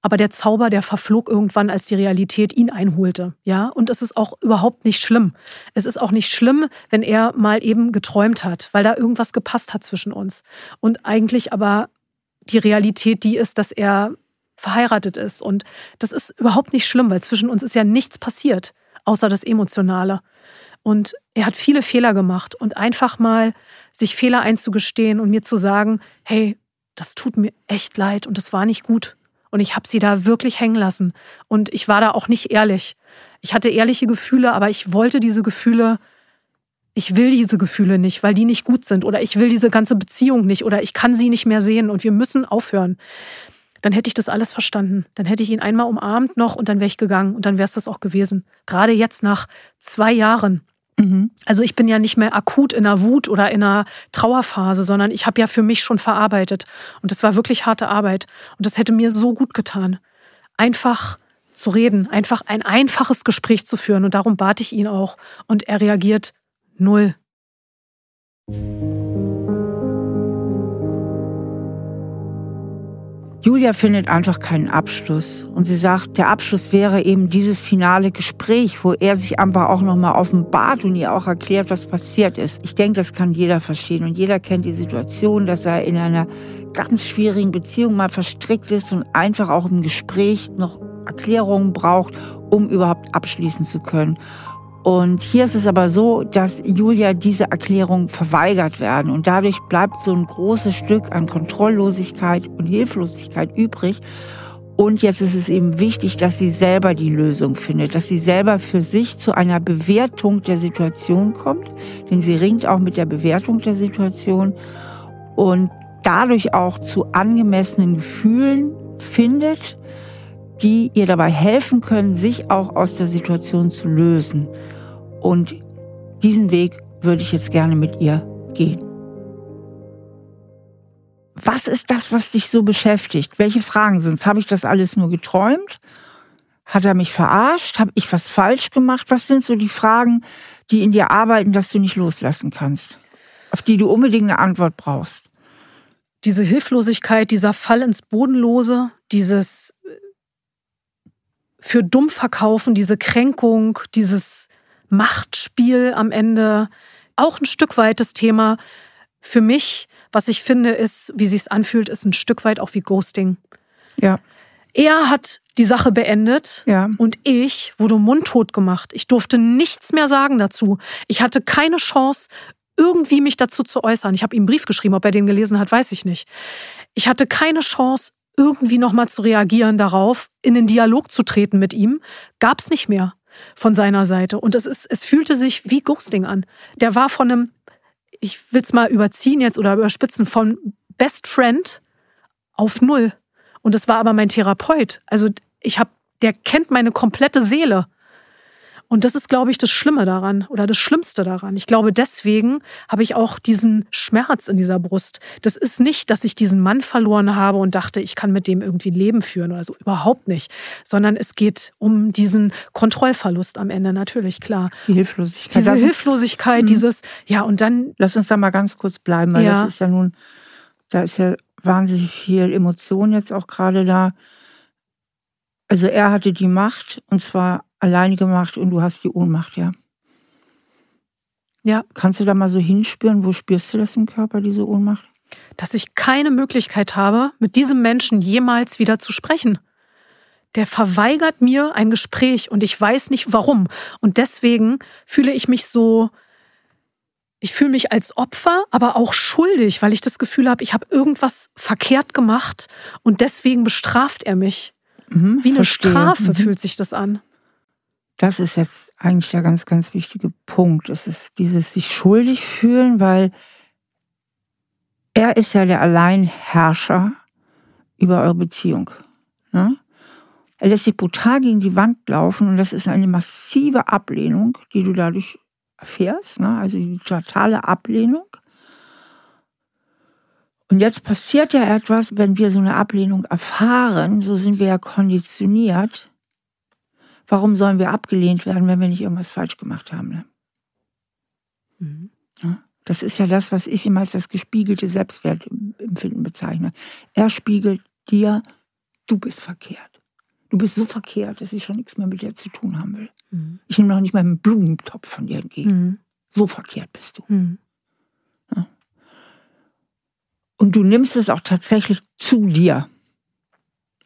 Aber der Zauber, der verflog irgendwann, als die Realität ihn einholte. Ja, und es ist auch überhaupt nicht schlimm. Es ist auch nicht schlimm, wenn er mal eben geträumt hat, weil da irgendwas gepasst hat zwischen uns. Und eigentlich aber die Realität die ist, dass er verheiratet ist. Und das ist überhaupt nicht schlimm, weil zwischen uns ist ja nichts passiert, außer das Emotionale. Und er hat viele Fehler gemacht und einfach mal sich Fehler einzugestehen und mir zu sagen, hey, das tut mir echt leid und das war nicht gut. Und ich habe sie da wirklich hängen lassen. Und ich war da auch nicht ehrlich. Ich hatte ehrliche Gefühle, aber ich wollte diese Gefühle, ich will diese Gefühle nicht, weil die nicht gut sind. Oder ich will diese ganze Beziehung nicht. Oder ich kann sie nicht mehr sehen und wir müssen aufhören. Dann hätte ich das alles verstanden. Dann hätte ich ihn einmal umarmt noch und dann wäre ich gegangen. Und dann wäre es das auch gewesen. Gerade jetzt nach zwei Jahren Mhm. Also ich bin ja nicht mehr akut in einer Wut oder in einer Trauerphase, sondern ich habe ja für mich schon verarbeitet. Und das war wirklich harte Arbeit. Und das hätte mir so gut getan. Einfach zu reden, einfach ein einfaches Gespräch zu führen. Und darum bat ich ihn auch. Und er reagiert null. Julia findet einfach keinen Abschluss und sie sagt, der Abschluss wäre eben dieses finale Gespräch, wo er sich einfach auch nochmal offenbart und ihr auch erklärt, was passiert ist. Ich denke, das kann jeder verstehen und jeder kennt die Situation, dass er in einer ganz schwierigen Beziehung mal verstrickt ist und einfach auch im Gespräch noch Erklärungen braucht, um überhaupt abschließen zu können. Und hier ist es aber so, dass Julia diese Erklärung verweigert werden und dadurch bleibt so ein großes Stück an Kontrolllosigkeit und Hilflosigkeit übrig. Und jetzt ist es eben wichtig, dass sie selber die Lösung findet, dass sie selber für sich zu einer Bewertung der Situation kommt, denn sie ringt auch mit der Bewertung der Situation und dadurch auch zu angemessenen Gefühlen findet, die ihr dabei helfen können, sich auch aus der Situation zu lösen. Und diesen Weg würde ich jetzt gerne mit ihr gehen. Was ist das, was dich so beschäftigt? Welche Fragen sind es? Habe ich das alles nur geträumt? Hat er mich verarscht? Habe ich was falsch gemacht? Was sind so die Fragen, die in dir arbeiten, dass du nicht loslassen kannst? Auf die du unbedingt eine Antwort brauchst. Diese Hilflosigkeit, dieser Fall ins Bodenlose, dieses für dumm verkaufen, diese Kränkung, dieses Machtspiel am Ende. Auch ein Stück weit das Thema für mich, was ich finde, ist, wie sich anfühlt, ist ein Stück weit auch wie Ghosting. Ja. Er hat die Sache beendet ja. und ich wurde mundtot gemacht. Ich durfte nichts mehr sagen dazu. Ich hatte keine Chance, irgendwie mich dazu zu äußern. Ich habe ihm einen Brief geschrieben, ob er den gelesen hat, weiß ich nicht. Ich hatte keine Chance, irgendwie nochmal zu reagieren darauf, in den Dialog zu treten mit ihm, gab es nicht mehr von seiner Seite. Und es, ist, es fühlte sich wie Ghosting an. Der war von einem, ich will es mal überziehen jetzt oder überspitzen, von Best Friend auf Null. Und es war aber mein Therapeut. Also ich habe, der kennt meine komplette Seele. Und das ist, glaube ich, das Schlimme daran oder das Schlimmste daran. Ich glaube, deswegen habe ich auch diesen Schmerz in dieser Brust. Das ist nicht, dass ich diesen Mann verloren habe und dachte, ich kann mit dem irgendwie ein Leben führen oder so. Überhaupt nicht. Sondern es geht um diesen Kontrollverlust am Ende, natürlich, klar. Die Hilflosigkeit. Diese Hilflosigkeit, mhm. dieses, ja, und dann. Lass uns da mal ganz kurz bleiben, weil ja. das ist ja nun, da ist ja wahnsinnig viel Emotion jetzt auch gerade da. Also er hatte die Macht und zwar alleine gemacht und du hast die Ohnmacht, ja. Ja. Kannst du da mal so hinspüren, wo spürst du das im Körper, diese Ohnmacht? Dass ich keine Möglichkeit habe, mit diesem Menschen jemals wieder zu sprechen. Der verweigert mir ein Gespräch und ich weiß nicht warum. Und deswegen fühle ich mich so, ich fühle mich als Opfer, aber auch schuldig, weil ich das Gefühl habe, ich habe irgendwas verkehrt gemacht und deswegen bestraft er mich. Mhm, Wie eine verstehe. Strafe mhm. fühlt sich das an das ist jetzt eigentlich der ganz, ganz wichtige Punkt. Es ist dieses sich schuldig fühlen, weil er ist ja der Alleinherrscher über eure Beziehung. Ne? Er lässt sich brutal gegen die Wand laufen und das ist eine massive Ablehnung, die du dadurch erfährst, ne? also die totale Ablehnung. Und jetzt passiert ja etwas, wenn wir so eine Ablehnung erfahren, so sind wir ja konditioniert, warum sollen wir abgelehnt werden, wenn wir nicht irgendwas falsch gemacht haben? Ne? Mhm. Ja, das ist ja das, was ich immer als das gespiegelte Selbstwertempfinden bezeichne. Er spiegelt dir, du bist verkehrt. Du bist so verkehrt, dass ich schon nichts mehr mit dir zu tun haben will. Mhm. Ich nehme noch nicht mal einen Blumentopf von dir entgegen. Mhm. So verkehrt bist du. Mhm. Ja. Und du nimmst es auch tatsächlich zu dir.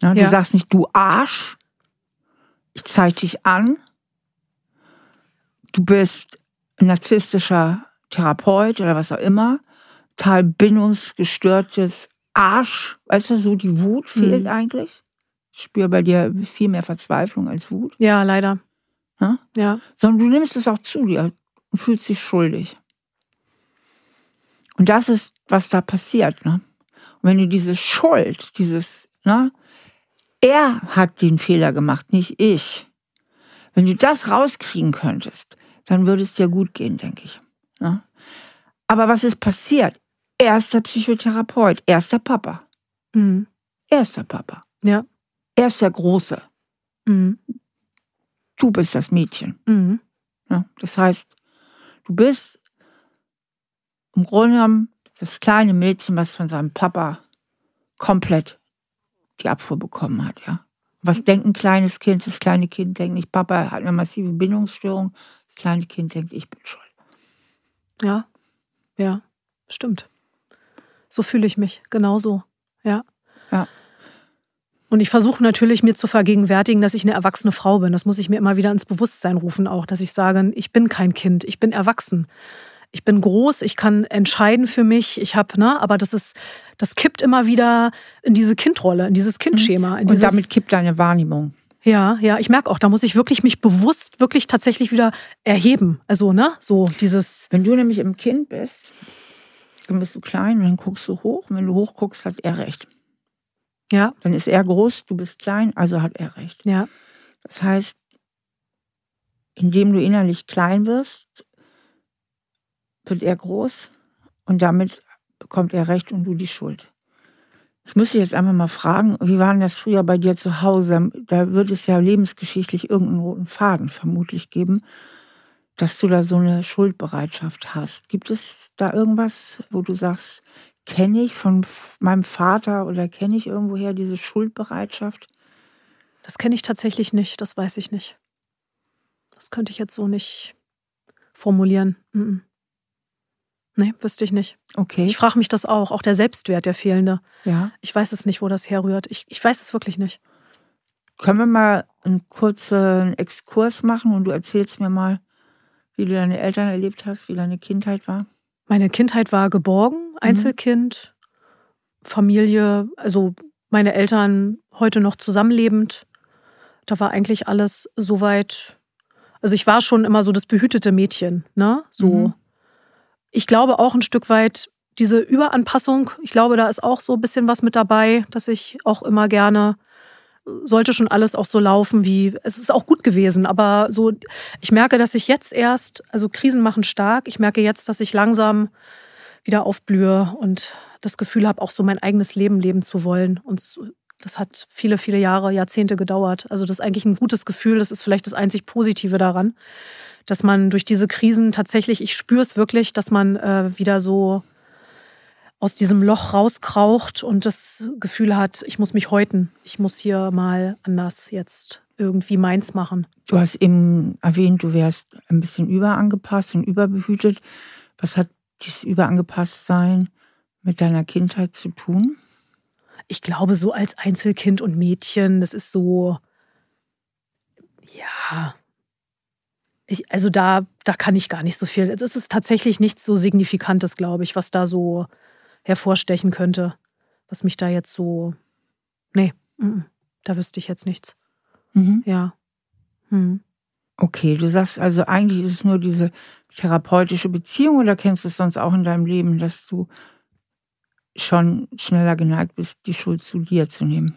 Ja, du ja. sagst nicht, du Arsch, ich zeige dich an. Du bist narzisstischer Therapeut oder was auch immer. Total bindungsgestörtes Arsch. Weißt du, so die Wut fehlt mhm. eigentlich. Ich spüre bei dir viel mehr Verzweiflung als Wut. Ja, leider. Ja? ja. Sondern du nimmst es auch zu dir und fühlst dich schuldig. Und das ist, was da passiert. Ne? Und wenn du diese Schuld, dieses, ne, er hat den Fehler gemacht, nicht ich. Wenn du das rauskriegen könntest, dann würde es dir gut gehen, denke ich. Ja? Aber was ist passiert? Erster Psychotherapeut, erster Papa. Mhm. Erster Papa. Ja. Er ist der Große. Mhm. Du bist das Mädchen. Mhm. Ja, das heißt, du bist im Grunde genommen das kleine Mädchen, was von seinem Papa komplett die Abfuhr bekommen hat, ja. Was denkt ein kleines Kind? Das kleine Kind denkt nicht, Papa hat eine massive Bindungsstörung. Das kleine Kind denkt, ich bin schuld. Ja, ja, stimmt. So fühle ich mich, genauso. Ja. Ja. Und ich versuche natürlich mir zu vergegenwärtigen, dass ich eine erwachsene Frau bin. Das muss ich mir immer wieder ins Bewusstsein rufen, auch, dass ich sage, ich bin kein Kind, ich bin erwachsen ich bin groß, ich kann entscheiden für mich, ich habe, ne, aber das ist, das kippt immer wieder in diese Kindrolle, in dieses Kindschema. In dieses, Und damit kippt deine Wahrnehmung. Ja, ja, ich merke auch, da muss ich wirklich mich bewusst wirklich tatsächlich wieder erheben. Also, ne, so dieses. Wenn du nämlich im Kind bist, dann bist du klein und dann guckst du hoch. Und wenn du hoch guckst, hat er recht. Ja. Dann ist er groß, du bist klein, also hat er recht. Ja. Das heißt, indem du innerlich klein wirst, wird er groß und damit bekommt er Recht und du die Schuld. Ich muss dich jetzt einfach mal fragen, wie war denn das früher bei dir zu Hause? Da wird es ja lebensgeschichtlich irgendeinen roten Faden vermutlich geben, dass du da so eine Schuldbereitschaft hast. Gibt es da irgendwas, wo du sagst, kenne ich von meinem Vater oder kenne ich irgendwoher diese Schuldbereitschaft? Das kenne ich tatsächlich nicht, das weiß ich nicht. Das könnte ich jetzt so nicht formulieren. Mm -mm. Nee, wüsste ich nicht. Okay. Ich frage mich das auch, auch der Selbstwert, der fehlende. Ja. Ich weiß es nicht, wo das herrührt. Ich, ich weiß es wirklich nicht. Können wir mal einen kurzen Exkurs machen und du erzählst mir mal, wie du deine Eltern erlebt hast, wie deine Kindheit war? Meine Kindheit war geborgen, mhm. Einzelkind, mhm. Familie, also meine Eltern heute noch zusammenlebend. Da war eigentlich alles soweit. Also ich war schon immer so das behütete Mädchen, ne? So. Mhm ich glaube auch ein Stück weit diese Überanpassung, ich glaube, da ist auch so ein bisschen was mit dabei, dass ich auch immer gerne sollte schon alles auch so laufen, wie es ist auch gut gewesen, aber so ich merke, dass ich jetzt erst, also Krisen machen stark, ich merke jetzt, dass ich langsam wieder aufblühe und das Gefühl habe, auch so mein eigenes Leben leben zu wollen und das hat viele, viele Jahre, Jahrzehnte gedauert. Also das ist eigentlich ein gutes Gefühl, das ist vielleicht das einzig Positive daran dass man durch diese Krisen tatsächlich, ich spüre es wirklich, dass man äh, wieder so aus diesem Loch rauskraucht und das Gefühl hat, ich muss mich häuten. Ich muss hier mal anders jetzt irgendwie meins machen. Du hast eben erwähnt, du wärst ein bisschen überangepasst und überbehütet. Was hat dieses Überangepasstsein mit deiner Kindheit zu tun? Ich glaube, so als Einzelkind und Mädchen, das ist so, ja, ich, also da, da kann ich gar nicht so viel. Es ist tatsächlich nichts so Signifikantes, glaube ich, was da so hervorstechen könnte, was mich da jetzt so. Nee, da wüsste ich jetzt nichts. Mhm. Ja. Mhm. Okay, du sagst also, eigentlich ist es nur diese therapeutische Beziehung oder kennst du es sonst auch in deinem Leben, dass du schon schneller geneigt bist, die Schuld zu dir zu nehmen?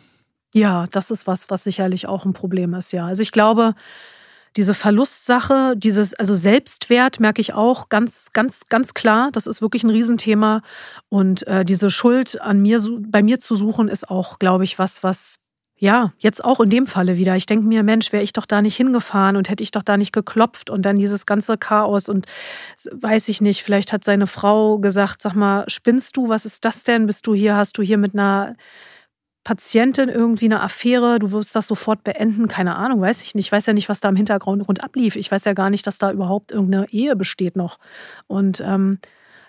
Ja, das ist was, was sicherlich auch ein Problem ist, ja. Also ich glaube, diese Verlustsache, dieses, also Selbstwert merke ich auch ganz, ganz, ganz klar. Das ist wirklich ein Riesenthema. Und äh, diese Schuld an mir, bei mir zu suchen, ist auch, glaube ich, was, was ja, jetzt auch in dem Falle wieder. Ich denke mir, Mensch, wäre ich doch da nicht hingefahren und hätte ich doch da nicht geklopft und dann dieses ganze Chaos und weiß ich nicht, vielleicht hat seine Frau gesagt, sag mal, spinnst du, was ist das denn? Bist du hier, hast du hier mit einer Patientin irgendwie eine Affäre, du wirst das sofort beenden, keine Ahnung, weiß ich nicht. Ich weiß ja nicht, was da im Hintergrund ablief. Ich weiß ja gar nicht, dass da überhaupt irgendeine Ehe besteht noch. Und ähm,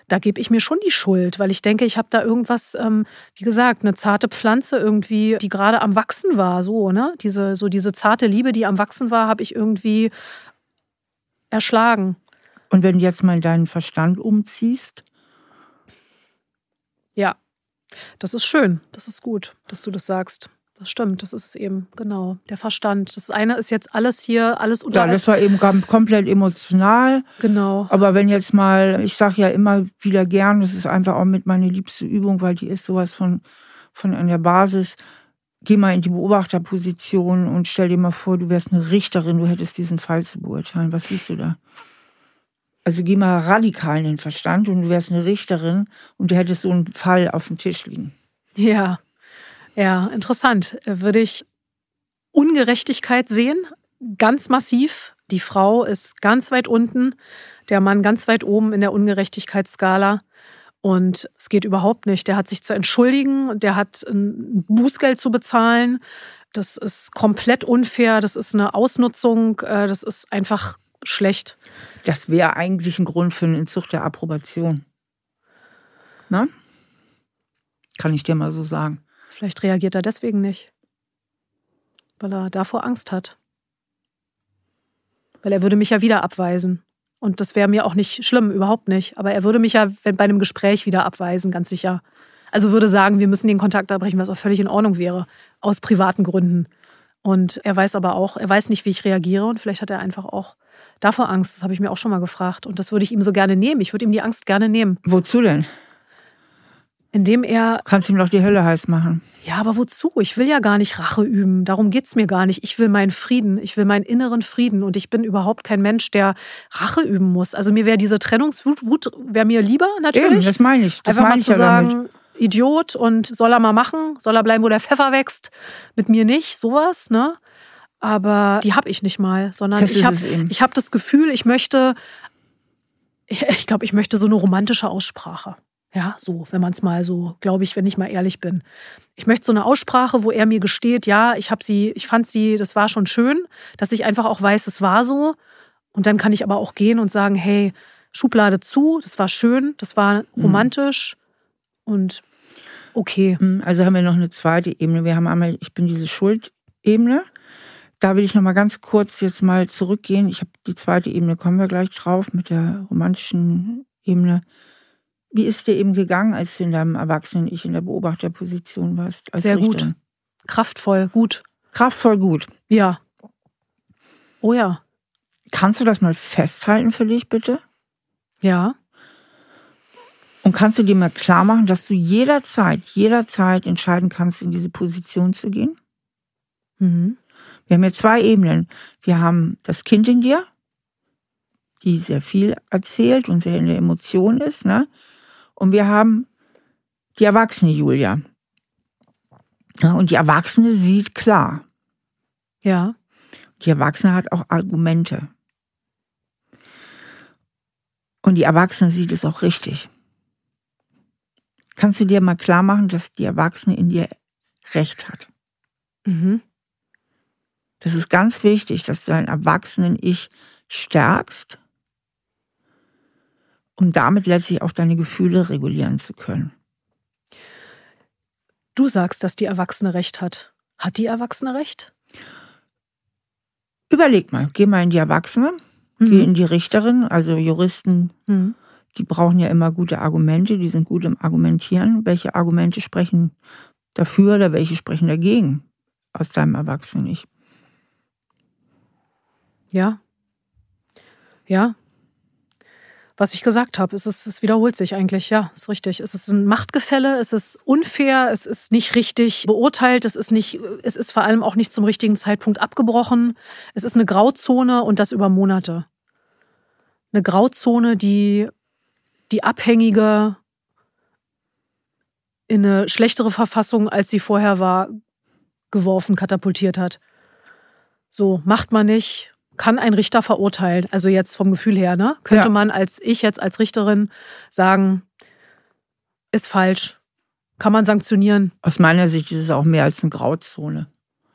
da gebe ich mir schon die Schuld, weil ich denke, ich habe da irgendwas, ähm, wie gesagt, eine zarte Pflanze irgendwie, die gerade am Wachsen war, so, ne? Diese, so diese zarte Liebe, die am Wachsen war, habe ich irgendwie erschlagen. Und wenn du jetzt mal deinen Verstand umziehst? Ja, das ist schön, das ist gut, dass du das sagst. Das stimmt, das ist es eben, genau. Der Verstand. Das eine ist jetzt alles hier, alles unter. Ja, das war eben komplett emotional. Genau. Aber wenn jetzt mal, ich sage ja immer wieder gern, das ist einfach auch mit meiner liebste Übung, weil die ist sowas von, von an der Basis. Geh mal in die Beobachterposition und stell dir mal vor, du wärst eine Richterin, du hättest diesen Fall zu beurteilen. Was siehst du da? Also geh mal radikal in den Verstand und du wärst eine Richterin und du hättest so einen Fall auf dem Tisch liegen. Ja. Ja, interessant. Würde ich Ungerechtigkeit sehen, ganz massiv. Die Frau ist ganz weit unten, der Mann ganz weit oben in der Ungerechtigkeitsskala. Und es geht überhaupt nicht. Der hat sich zu entschuldigen, der hat ein Bußgeld zu bezahlen. Das ist komplett unfair, das ist eine Ausnutzung, äh, das ist einfach schlecht. Das wäre eigentlich ein Grund für einen Entzug der Approbation. Na? Kann ich dir mal so sagen. Vielleicht reagiert er deswegen nicht, weil er davor Angst hat. Weil er würde mich ja wieder abweisen. Und das wäre mir auch nicht schlimm, überhaupt nicht. Aber er würde mich ja bei einem Gespräch wieder abweisen, ganz sicher. Also würde sagen, wir müssen den Kontakt abbrechen, was auch völlig in Ordnung wäre, aus privaten Gründen. Und er weiß aber auch, er weiß nicht, wie ich reagiere und vielleicht hat er einfach auch davor Angst. Das habe ich mir auch schon mal gefragt. Und das würde ich ihm so gerne nehmen. Ich würde ihm die Angst gerne nehmen. Wozu denn? Indem er. Kannst ihm doch die Hölle heiß machen. Ja, aber wozu? Ich will ja gar nicht Rache üben. Darum geht es mir gar nicht. Ich will meinen Frieden. Ich will meinen inneren Frieden. Und ich bin überhaupt kein Mensch, der Rache üben muss. Also mir wäre diese Trennungswut Wut, wäre mir lieber natürlich. Eben, das meine ich. Das Einfach meine mal zu ja sagen, damit. Idiot und soll er mal machen, soll er bleiben, wo der Pfeffer wächst. Mit mir nicht, sowas, ne? Aber die habe ich nicht mal, sondern das ich habe hab das Gefühl, ich möchte, ich glaube, ich möchte so eine romantische Aussprache. Ja, so, wenn man es mal so, glaube ich, wenn ich mal ehrlich bin. Ich möchte so eine Aussprache, wo er mir gesteht, ja, ich habe sie, ich fand sie, das war schon schön, dass ich einfach auch weiß, es war so. Und dann kann ich aber auch gehen und sagen, hey, Schublade zu, das war schön, das war mhm. romantisch mhm. und okay. Mhm, also haben wir noch eine zweite Ebene. Wir haben einmal, ich bin diese Schuldebene. Da will ich noch mal ganz kurz jetzt mal zurückgehen. Ich habe die zweite Ebene, kommen wir gleich drauf mit der romantischen Ebene. Wie ist dir eben gegangen, als du in deinem Erwachsenen-Ich in der Beobachterposition warst? Sehr Richterin? gut. Kraftvoll, gut. Kraftvoll, gut. Ja. Oh ja. Kannst du das mal festhalten für dich, bitte? Ja. Und kannst du dir mal klar machen, dass du jederzeit, jederzeit entscheiden kannst, in diese Position zu gehen? Mhm. Wir haben hier zwei Ebenen. Wir haben das Kind in dir, die sehr viel erzählt und sehr in der Emotion ist, ne? Und wir haben die erwachsene Julia. Ja, und die Erwachsene sieht klar. Ja. Die Erwachsene hat auch Argumente. Und die Erwachsene sieht es auch richtig. Kannst du dir mal klar machen, dass die Erwachsene in dir Recht hat? Mhm. Das ist ganz wichtig, dass du dein Erwachsenen-Ich stärkst um damit letztlich auch deine Gefühle regulieren zu können. Du sagst, dass die Erwachsene recht hat. Hat die Erwachsene recht? Überleg mal, geh mal in die Erwachsene, mhm. geh in die Richterin, also Juristen, mhm. die brauchen ja immer gute Argumente, die sind gut im Argumentieren. Welche Argumente sprechen dafür oder welche sprechen dagegen aus deinem Erwachsenen-Ich? Ja. Ja, was ich gesagt habe. Es, ist, es wiederholt sich eigentlich, ja, ist richtig. Es ist ein Machtgefälle, es ist unfair, es ist nicht richtig beurteilt, es ist, nicht, es ist vor allem auch nicht zum richtigen Zeitpunkt abgebrochen. Es ist eine Grauzone und das über Monate. Eine Grauzone, die die Abhängige in eine schlechtere Verfassung, als sie vorher war, geworfen, katapultiert hat. So, macht man nicht, kann ein Richter verurteilen. Also jetzt vom Gefühl her, ne? Könnte ja. man als ich jetzt als Richterin sagen, ist falsch. Kann man sanktionieren. Aus meiner Sicht ist es auch mehr als eine Grauzone.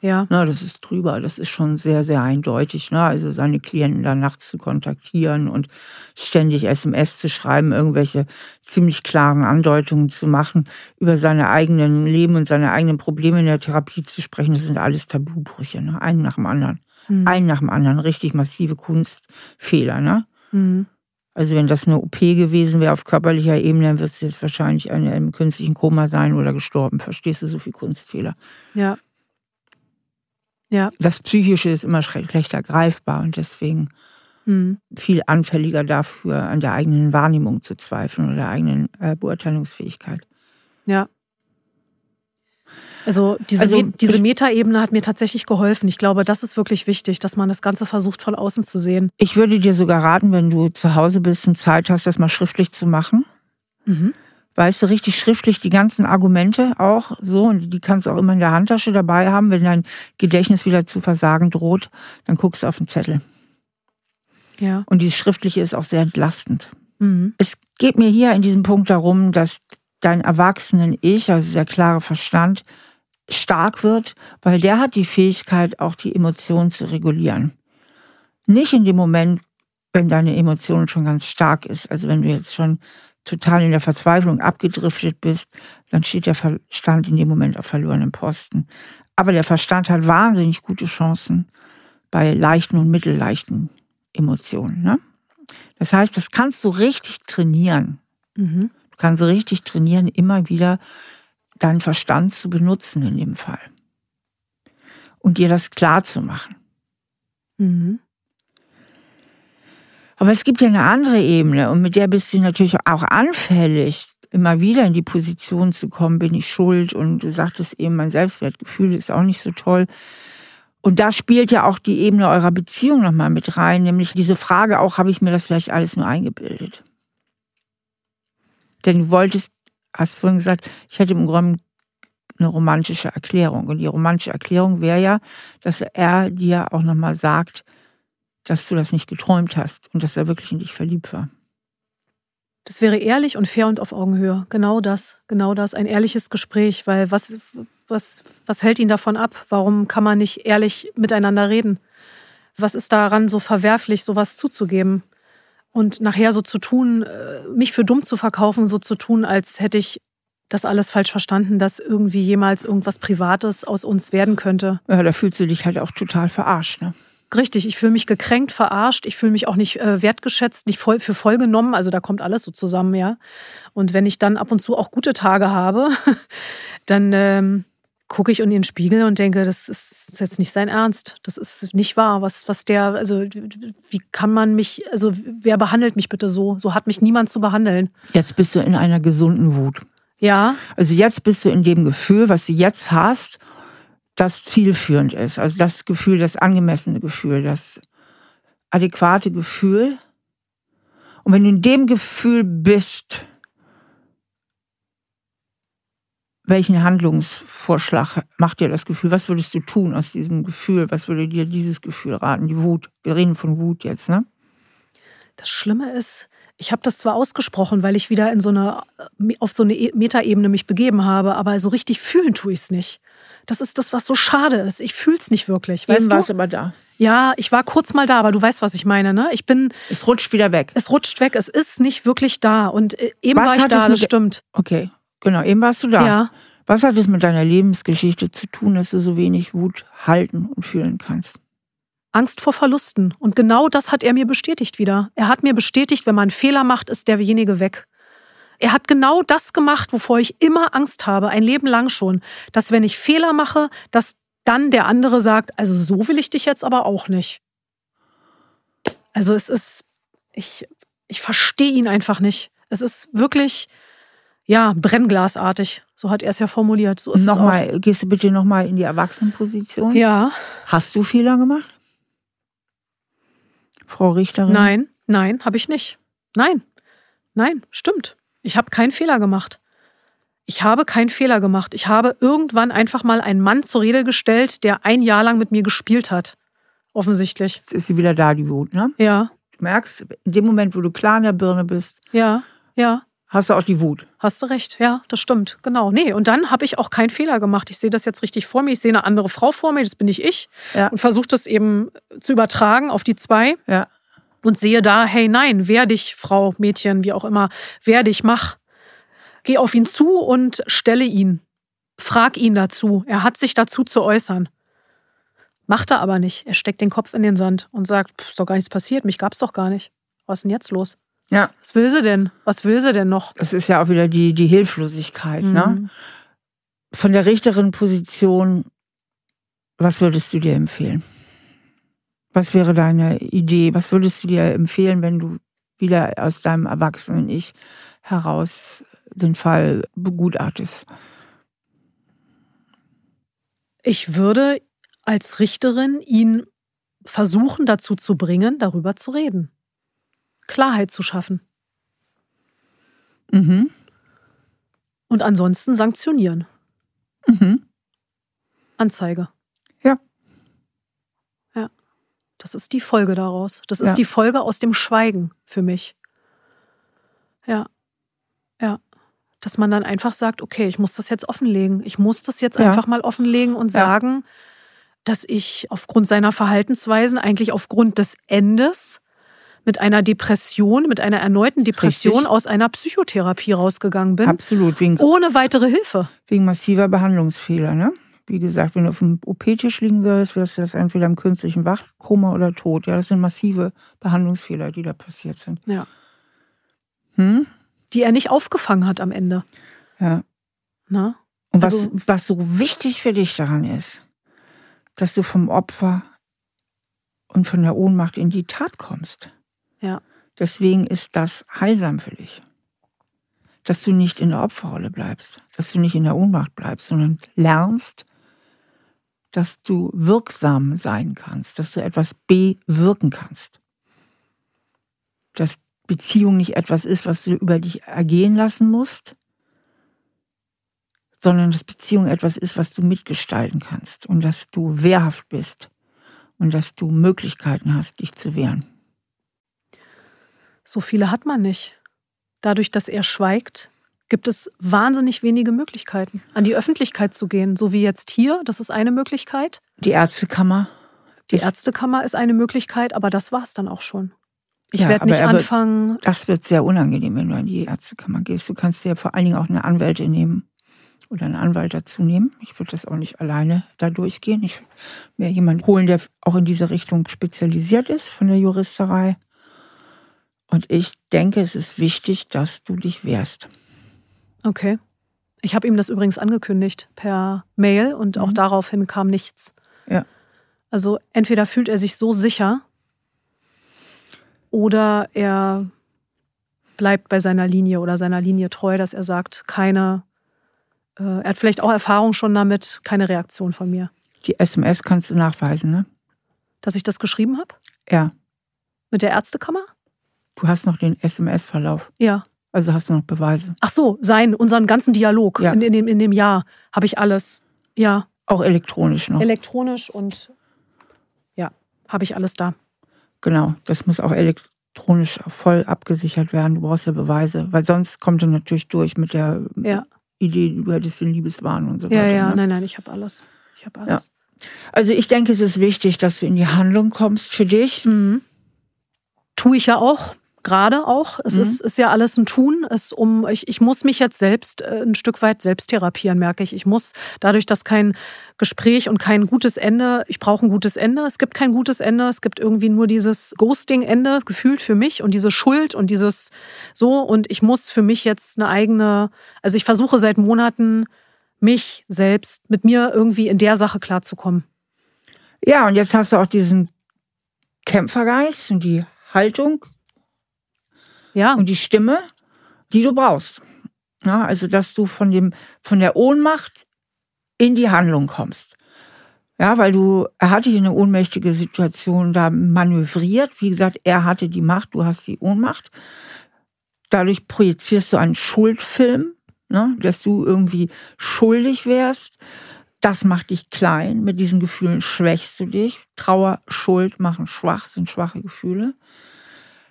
Ja. Na, das ist drüber. Das ist schon sehr, sehr eindeutig. Ne? Also seine Klienten dann nachts zu kontaktieren und ständig SMS zu schreiben, irgendwelche ziemlich klaren Andeutungen zu machen, über seine eigenen Leben und seine eigenen Probleme in der Therapie zu sprechen, das sind alles Tabubrüche, ne? einen nach dem anderen. Mhm. Einen nach dem anderen. Richtig massive Kunstfehler. Ne? Mhm. Also wenn das eine OP gewesen wäre auf körperlicher Ebene, dann würdest du jetzt wahrscheinlich in einem künstlichen Koma sein oder gestorben. Verstehst du so viel Kunstfehler? Ja. Ja. Das Psychische ist immer schlechter greifbar und deswegen mhm. viel anfälliger dafür, an der eigenen Wahrnehmung zu zweifeln oder der eigenen äh, Beurteilungsfähigkeit. Ja. Also diese, also, diese Metaebene hat mir tatsächlich geholfen. Ich glaube, das ist wirklich wichtig, dass man das Ganze versucht von außen zu sehen. Ich würde dir sogar raten, wenn du zu Hause bist und Zeit hast, das mal schriftlich zu machen. Mhm weißt du, richtig schriftlich die ganzen Argumente auch so und die kannst du auch immer in der Handtasche dabei haben. Wenn dein Gedächtnis wieder zu versagen droht, dann guckst du auf den Zettel. Ja. Und dieses Schriftliche ist auch sehr entlastend. Mhm. Es geht mir hier in diesem Punkt darum, dass dein erwachsenen Ich, also der klare Verstand, stark wird, weil der hat die Fähigkeit, auch die Emotionen zu regulieren. Nicht in dem Moment, wenn deine Emotion schon ganz stark ist. Also wenn du jetzt schon total in der Verzweiflung abgedriftet bist, dann steht der Verstand in dem Moment auf verlorenem Posten. Aber der Verstand hat wahnsinnig gute Chancen bei leichten und mittelleichten Emotionen. Ne? Das heißt, das kannst du richtig trainieren. Mhm. Du kannst richtig trainieren, immer wieder deinen Verstand zu benutzen in dem Fall. Und dir das klar zu machen. Mhm. Aber es gibt ja eine andere Ebene und mit der bist du natürlich auch anfällig, immer wieder in die Position zu kommen, bin ich schuld und du sagtest eben, mein Selbstwertgefühl ist auch nicht so toll. Und da spielt ja auch die Ebene eurer Beziehung nochmal mit rein, nämlich diese Frage auch, habe ich mir das vielleicht alles nur eingebildet? Denn du wolltest, hast vorhin gesagt, ich hätte im Grunde eine romantische Erklärung. Und die romantische Erklärung wäre ja, dass er dir auch nochmal sagt, dass du das nicht geträumt hast und dass er wirklich in dich verliebt war. Das wäre ehrlich und fair und auf Augenhöhe. Genau das, genau das. Ein ehrliches Gespräch, weil was, was, was hält ihn davon ab? Warum kann man nicht ehrlich miteinander reden? Was ist daran so verwerflich, sowas zuzugeben? Und nachher so zu tun, äh, mich für dumm zu verkaufen, so zu tun, als hätte ich das alles falsch verstanden, dass irgendwie jemals irgendwas Privates aus uns werden könnte. Ja, da fühlst du dich halt auch total verarscht, ne? Richtig, ich fühle mich gekränkt, verarscht, ich fühle mich auch nicht äh, wertgeschätzt, nicht voll, für voll genommen. Also da kommt alles so zusammen, ja. Und wenn ich dann ab und zu auch gute Tage habe, dann ähm, gucke ich in den Spiegel und denke, das ist jetzt nicht sein Ernst. Das ist nicht wahr. Was, was der, also wie kann man mich, also wer behandelt mich bitte so? So hat mich niemand zu behandeln. Jetzt bist du in einer gesunden Wut. Ja. Also jetzt bist du in dem Gefühl, was du jetzt hast das zielführend ist. Also das Gefühl, das angemessene Gefühl, das adäquate Gefühl. Und wenn du in dem Gefühl bist, welchen Handlungsvorschlag macht dir das Gefühl? Was würdest du tun aus diesem Gefühl? Was würde dir dieses Gefühl raten? Die Wut. Wir reden von Wut jetzt, ne? Das Schlimme ist, ich habe das zwar ausgesprochen, weil ich wieder in so eine, auf so eine e-, Metaebene mich begeben habe, aber so richtig fühlen tue ich es nicht. Das ist das, was so schade ist. Ich fühle es nicht wirklich. Weißt Eben warst aber da. Ja, ich war kurz mal da, aber du weißt, was ich meine. Ne? Ich bin. Es rutscht wieder weg. Es rutscht weg. Es ist nicht wirklich da. Und äh, eben was war ich da, das stimmt. Okay, genau. Eben warst du da. Ja. Was hat es mit deiner Lebensgeschichte zu tun, dass du so wenig Wut halten und fühlen kannst? Angst vor Verlusten. Und genau das hat er mir bestätigt wieder. Er hat mir bestätigt, wenn man einen Fehler macht, ist derjenige weg. Er hat genau das gemacht, wovor ich immer Angst habe, ein Leben lang schon. Dass wenn ich Fehler mache, dass dann der andere sagt, also so will ich dich jetzt aber auch nicht. Also es ist, ich, ich verstehe ihn einfach nicht. Es ist wirklich, ja, Brennglasartig. So hat er es ja formuliert. So ist nochmal, es auch. gehst du bitte nochmal in die Erwachsenenposition? Ja. Hast du Fehler gemacht? Frau Richterin? Nein, nein, habe ich nicht. Nein, nein, stimmt. Ich habe keinen Fehler gemacht. Ich habe keinen Fehler gemacht. Ich habe irgendwann einfach mal einen Mann zur Rede gestellt, der ein Jahr lang mit mir gespielt hat. Offensichtlich. Jetzt ist sie wieder da, die Wut, ne? Ja. Du merkst, in dem Moment, wo du klar in der Birne bist, Ja, ja. Hast du auch die Wut. Hast du recht, ja, das stimmt, genau. Nee, und dann habe ich auch keinen Fehler gemacht. Ich sehe das jetzt richtig vor mir. Ich sehe eine andere Frau vor mir, das bin nicht ich. Ja. Und versuche das eben zu übertragen auf die zwei. Ja. Und sehe da, hey, nein, wehr dich, Frau, Mädchen, wie auch immer, wehr dich, mach. Geh auf ihn zu und stelle ihn. Frag ihn dazu. Er hat sich dazu zu äußern. Macht er aber nicht. Er steckt den Kopf in den Sand und sagt, "Pff, ist doch gar nichts passiert, mich gab's doch gar nicht. Was ist denn jetzt los? Ja. Was will sie denn? Was will sie denn noch? Das ist ja auch wieder die, die Hilflosigkeit, ne? Mhm. Von der Richterin-Position, was würdest du dir empfehlen? Was wäre deine Idee? Was würdest du dir empfehlen, wenn du wieder aus deinem Erwachsenen-Ich heraus den Fall begutachtest? Ich würde als Richterin ihn versuchen dazu zu bringen, darüber zu reden. Klarheit zu schaffen. Mhm. Und ansonsten sanktionieren. Mhm. Anzeige. Ja. Ja. Das ist die Folge daraus. Das ist Ja. die Folge aus dem Schweigen für mich. Ja. Ja. Dass man dann einfach sagt, okay, ich muss das jetzt offenlegen. Ich muss das jetzt Ja. einfach mal offenlegen und Ja. sagen, dass ich aufgrund seiner Verhaltensweisen, eigentlich aufgrund des Endes, mit einer Depression, mit einer erneuten Depression Richtig. aus einer Psychotherapie rausgegangen bin. Absolut, wegen, Ohne weitere Hilfe. wegen massiver Behandlungsfehler. Ne? Wie gesagt, wenn du auf dem OP-Tisch liegen würdest, wärst du das entweder im künstlichen Wachkoma oder tot. Ja, das sind massive Behandlungsfehler, die da passiert sind. Ja. Hm? Die er nicht aufgefangen hat am Ende. Ja. Ne? Und was, Also- was so wichtig für dich daran ist, dass du vom Opfer und von der Ohnmacht in die Tat kommst. Ja. Deswegen ist das heilsam für dich. Dass du nicht in der Opferrolle bleibst, dass du nicht in der Ohnmacht bleibst, sondern lernst, dass du wirksam sein kannst, dass du etwas bewirken kannst. Dass Beziehung nicht etwas ist, was du über dich ergehen lassen musst, sondern dass Beziehung etwas ist, was du mitgestalten kannst und dass du wehrhaft bist und dass du Möglichkeiten hast, dich zu wehren. So viele hat man nicht. Dadurch, dass er schweigt, gibt es wahnsinnig wenige Möglichkeiten, an die Öffentlichkeit zu gehen. So wie jetzt hier, das ist eine Möglichkeit. Die Ärztekammer. Die Ärztekammer ist eine Möglichkeit, aber das war es dann auch schon. Ich Ja, werde nicht wird- anfangen. Das wird sehr unangenehm, wenn du an die Ärztekammer gehst. Du kannst dir vor allen Dingen auch eine Anwältin nehmen oder einen Anwalt dazu nehmen. Ich würde das auch nicht alleine da durchgehen. Ich würde mir jemanden holen, der auch in diese Richtung spezialisiert ist von der Juristerei. Und ich denke, es ist wichtig, dass du dich wehrst. Okay. Ich habe ihm das übrigens angekündigt per Mail und auch Mhm. daraufhin kam nichts. Ja. Also entweder fühlt er sich so sicher oder er bleibt bei seiner Linie oder seiner Linie treu, dass er sagt, keine, äh, er hat vielleicht auch Erfahrung schon damit, keine Reaktion von mir. Die SMS kannst du nachweisen, ne? Dass ich das geschrieben habe? Ja. Mit der Ärztekammer? Du hast noch den SMS-Verlauf. Ja. Also hast du noch Beweise. Ach so, sein, unseren ganzen Dialog Ja. in, in, dem, in dem Jahr habe ich alles. Ja. Auch elektronisch noch. Elektronisch und ja, habe ich alles da. Genau, das muss auch elektronisch voll abgesichert werden. Du brauchst ja Beweise, weil sonst kommt er natürlich durch mit der Ja. Idee, du hättest den Liebeswahn und so Ja, weiter. ja, ne? nein, nein, ich habe alles. Ich habe alles. Also ich denke, es ist wichtig, dass du in die Handlung kommst für dich. Mhm. Tue ich ja auch, gerade auch. Es Mhm. ist, ist ja alles ein Tun. Es um, ich, ich muss mich jetzt selbst äh, ein Stück weit selbst therapieren, merke ich. Ich muss, dadurch, dass kein Gespräch und kein gutes Ende, ich brauche ein gutes Ende. Es gibt kein gutes Ende. Es gibt irgendwie nur dieses Ghosting-Ende gefühlt für mich und diese Schuld und dieses so. Und ich muss für mich jetzt eine eigene, also ich versuche seit Monaten, mich selbst mit mir irgendwie in der Sache klarzukommen. Ja, und jetzt hast du auch diesen Kämpfergeist und die Haltung Ja, und die Stimme, die du brauchst. Ja, also, dass du von, dem, von der Ohnmacht in die Handlung kommst. Ja, weil du, er hatte dich in eine ohnmächtige Situation da manövriert. Wie gesagt, er hatte die Macht, du hast die Ohnmacht. Dadurch projizierst du einen Schuldfilm. ne? dass du irgendwie schuldig wärst. Das macht dich klein. Mit diesen Gefühlen schwächst du dich. Trauer, Schuld machen schwach, sind schwache Gefühle.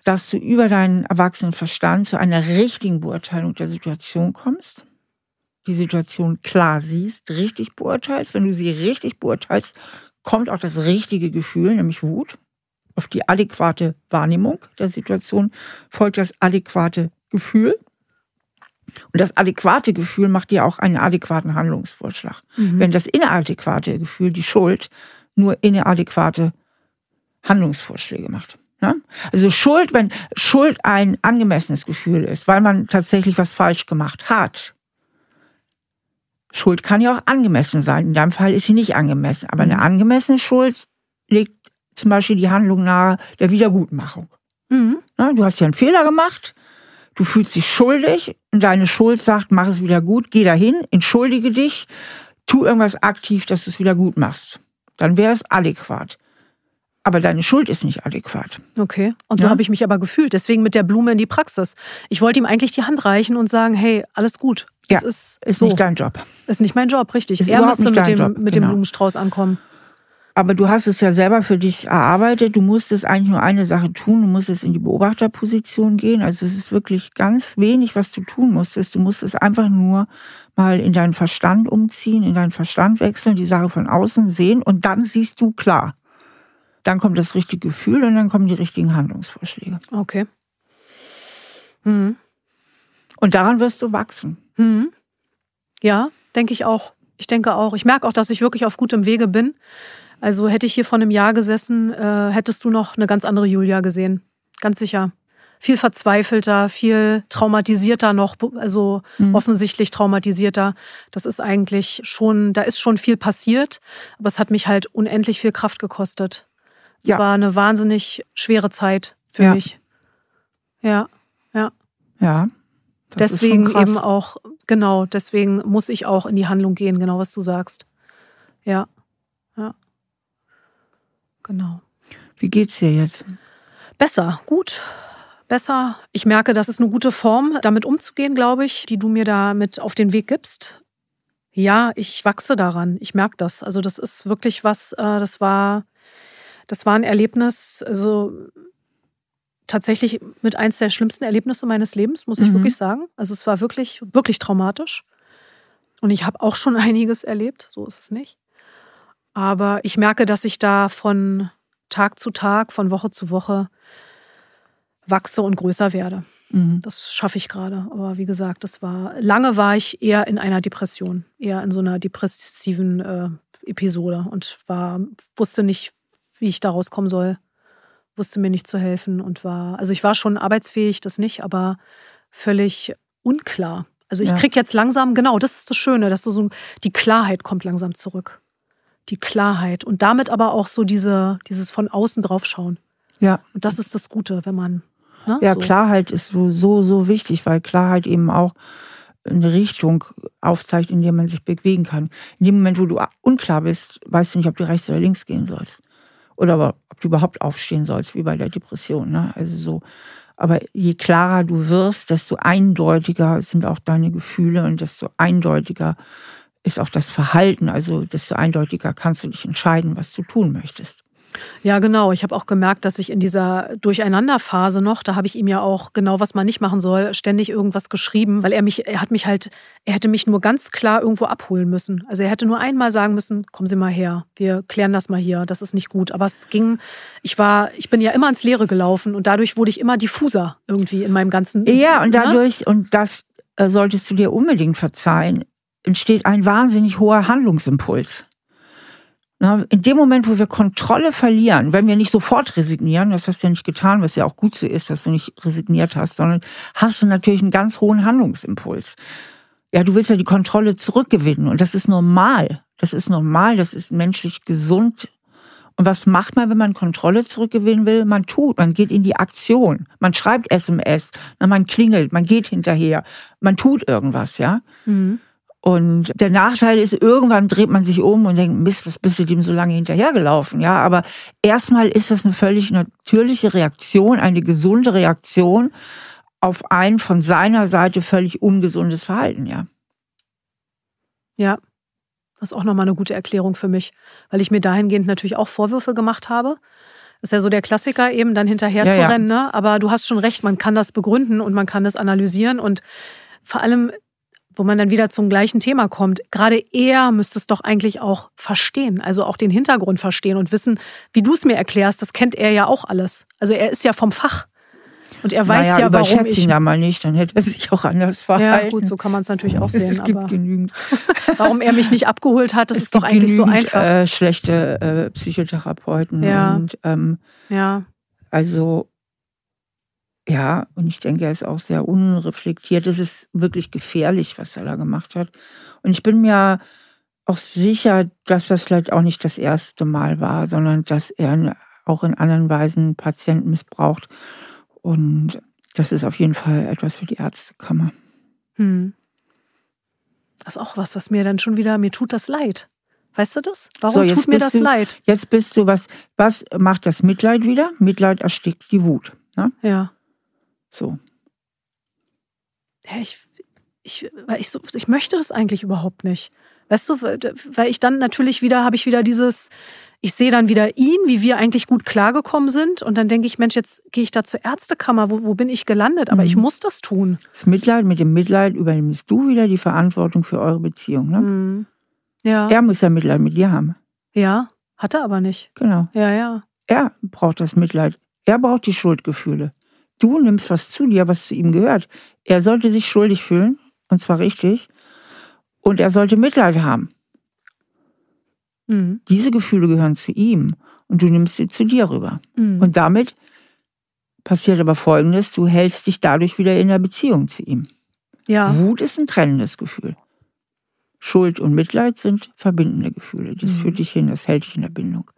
Dass du über deinen erwachsenen Verstand zu einer richtigen Beurteilung der Situation kommst. Die Situation klar siehst, richtig beurteilst. Wenn du sie richtig beurteilst, kommt auch das richtige Gefühl, nämlich Wut. Auf die adäquate Wahrnehmung der Situation folgt das adäquate Gefühl. Und das adäquate Gefühl macht dir auch einen adäquaten Handlungsvorschlag. Mhm. Wenn das inadäquate Gefühl, die Schuld, nur inadäquate Handlungsvorschläge macht. Ja? Also Schuld, wenn Schuld ein angemessenes Gefühl ist, weil man tatsächlich was falsch gemacht hat. Schuld kann ja auch angemessen sein. In deinem Fall ist sie nicht angemessen. Aber eine mhm. angemessene Schuld legt zum Beispiel die Handlung nahe der Wiedergutmachung. Mhm. Ja, du hast ja einen Fehler gemacht du fühlst dich schuldig und deine Schuld sagt, mach es wieder gut, geh dahin, entschuldige dich, tu irgendwas aktiv, dass du es wieder gut machst. Dann wäre es adäquat. Aber deine Schuld ist nicht adäquat. Okay. Und so ja? habe ich mich aber gefühlt. Deswegen mit der Blume in die Praxis. Ich wollte ihm eigentlich die Hand reichen und sagen, hey, alles gut. Das ja, ist, ist so. nicht dein Job. Ist nicht mein Job, richtig. Ist er müsste mit dem, Job, mit dem genau. Blumenstrauß ankommen. Aber du hast es ja selber für dich erarbeitet. Du musstest eigentlich nur eine Sache tun. Du musstest in die Beobachterposition gehen. Also es ist wirklich ganz wenig, was du tun musstest. Du musstest einfach nur mal in deinen Verstand umziehen, in deinen Verstand wechseln, die Sache von außen sehen und dann siehst du klar. Dann kommt das richtige Gefühl und dann kommen die richtigen Handlungsvorschläge. Okay. Mhm. Und daran wirst du wachsen. Mhm. Ja, denke ich auch. Ich denke auch. Ich merke auch, dass ich wirklich auf gutem Wege bin. Also hätte ich hier vor einem Jahr gesessen, äh, hättest du noch eine ganz andere Julia gesehen. Ganz sicher. Viel verzweifelter, viel traumatisierter noch, also mhm. offensichtlich traumatisierter. Das ist eigentlich schon, da ist schon viel passiert, aber es hat mich halt unendlich viel Kraft gekostet. Es ja. war eine wahnsinnig schwere Zeit für ja. mich. Ja, ja. Ja. deswegen eben auch, genau, deswegen muss ich auch in die Handlung gehen, genau was du sagst. Ja. Genau. Wie geht's dir jetzt? Besser, gut. Besser. Ich merke, das ist eine gute Form, damit umzugehen, glaube ich, die du mir da mit auf den Weg gibst. Ja, ich wachse daran. Ich merke das. Also, das ist wirklich was, äh, das war, das war ein Erlebnis, also tatsächlich mit eins der schlimmsten Erlebnisse meines Lebens, muss ich mhm. wirklich sagen. Also, es war wirklich, wirklich traumatisch. Und ich habe auch schon einiges erlebt, so ist es nicht. Aber ich merke, dass ich da von Tag zu Tag, von Woche zu Woche wachse und größer werde. Mhm. Das schaffe ich gerade. Aber wie gesagt, das war lange war ich eher in einer Depression, eher in so einer depressiven äh, Episode und war wusste nicht, wie ich da rauskommen soll, wusste mir nicht zu helfen und war also ich war schon arbeitsfähig, das nicht, aber völlig unklar. Also ich ja. krieg jetzt langsam genau, das ist das Schöne, dass du so die Klarheit kommt langsam zurück die Klarheit und damit aber auch so diese, dieses von außen draufschauen. Ja. Und das ist das Gute, wenn man. Ne, ja, so. Klarheit ist so, so, so wichtig, weil Klarheit eben auch eine Richtung aufzeigt, in der man sich bewegen kann. In dem Moment, wo du unklar bist, weißt du nicht, ob du rechts oder links gehen sollst. Oder ob du überhaupt aufstehen sollst, wie bei der Depression. Ne? Also so. Aber je klarer du wirst, desto eindeutiger sind auch deine Gefühle und desto eindeutiger ist auch das Verhalten, also desto eindeutiger kannst du dich entscheiden, was du tun möchtest. Ja, genau. Ich habe auch gemerkt, dass ich in dieser Durcheinanderphase noch, da habe ich ihm ja auch genau, was man nicht machen soll, ständig irgendwas geschrieben, weil er mich, er hat mich halt, er hätte mich nur ganz klar irgendwo abholen müssen. Also er hätte nur einmal sagen müssen, kommen Sie mal her, wir klären das mal hier, das ist nicht gut. Aber es ging, ich war, ich bin ja immer ins Leere gelaufen und dadurch wurde ich immer diffuser irgendwie in meinem ganzen. Ja, und ne? dadurch, ne? und das äh, solltest du dir unbedingt verzeihen, entsteht ein wahnsinnig hoher Handlungsimpuls. In dem Moment, wo wir Kontrolle verlieren, wenn wir nicht sofort resignieren, das hast du ja nicht getan, was ja auch gut so ist, dass du nicht resigniert hast, sondern hast du natürlich einen ganz hohen Handlungsimpuls. Ja, du willst ja die Kontrolle zurückgewinnen und das ist normal. Das ist normal, das ist menschlich gesund. Und was macht man, wenn man Kontrolle zurückgewinnen will? Man tut, man geht in die Aktion. Man schreibt SMS, man klingelt, man geht hinterher, man tut irgendwas, ja. Mhm. Und der Nachteil ist, irgendwann dreht man sich um und denkt, Mist, was bist du dem so lange hinterhergelaufen? Ja, aber erstmal ist das eine völlig natürliche Reaktion, eine gesunde Reaktion auf ein von seiner Seite völlig ungesundes Verhalten, ja. Ja, das ist auch nochmal eine gute Erklärung für mich, weil ich mir dahingehend natürlich auch Vorwürfe gemacht habe. Das ist ja so der Klassiker, eben dann hinterher ja, zu rennen. Ne? Aber du hast schon recht, man kann das begründen und man kann das analysieren. Und vor allem, wo man dann wieder zum gleichen Thema kommt, gerade er müsste es doch eigentlich auch verstehen. Also auch den Hintergrund verstehen und wissen, wie du es mir erklärst, das kennt er ja auch alles. Also er ist ja vom Fach. Und er weiß naja, ja, warum ich... ihn da mal nicht, dann hätte er sich auch anders verhalten. Ja, gut, so kann man es natürlich auch sehen. Es gibt aber genügend. warum er mich nicht abgeholt hat, das es ist doch eigentlich so einfach. Äh, schlechte äh, Psychotherapeuten. Ja. Und, ähm, ja. Also, ja, und ich denke, er ist auch sehr unreflektiert. Es ist wirklich gefährlich, was er da gemacht hat. Und ich bin mir auch sicher, dass das vielleicht auch nicht das erste Mal war, sondern dass er auch in anderen Weisen Patienten missbraucht. Und das ist auf jeden Fall etwas für die Ärztekammer. Hm. Das ist auch was, was mir dann schon wieder, mir tut das leid. Weißt du das? Warum so, tut mir das du, leid? Jetzt bist du, was, was macht das Mitleid wieder? Mitleid erstickt die Wut. Ne? Ja. So. Ja, ich, ich, weil ich, so, ich möchte das eigentlich überhaupt nicht. Weißt du, weil ich dann natürlich wieder, habe ich wieder dieses, ich sehe dann wieder ihn, wie wir eigentlich gut klargekommen sind. Und dann denke ich, Mensch, jetzt gehe ich da zur Ärztekammer. Wo, wo bin ich gelandet? Aber mhm. ich muss das tun. Das Mitleid, mit dem Mitleid übernimmst du wieder die Verantwortung für eure Beziehung. Ne? Mhm. Ja. Er muss ja Mitleid mit dir haben. Ja, hat er aber nicht. Genau. Ja, ja. Er braucht das Mitleid. Er braucht die Schuldgefühle. Du nimmst was zu dir, was zu ihm gehört. Er sollte sich schuldig fühlen, und zwar richtig. Und er sollte Mitleid haben. Mhm. Diese Gefühle gehören zu ihm und du nimmst sie zu dir rüber. Mhm. Und damit passiert aber Folgendes, du hältst dich dadurch wieder in der Beziehung zu ihm. Ja. Wut ist ein trennendes Gefühl. Schuld und Mitleid sind verbindende Gefühle. Das mhm. führt dich hin, das hält dich in der Bindung.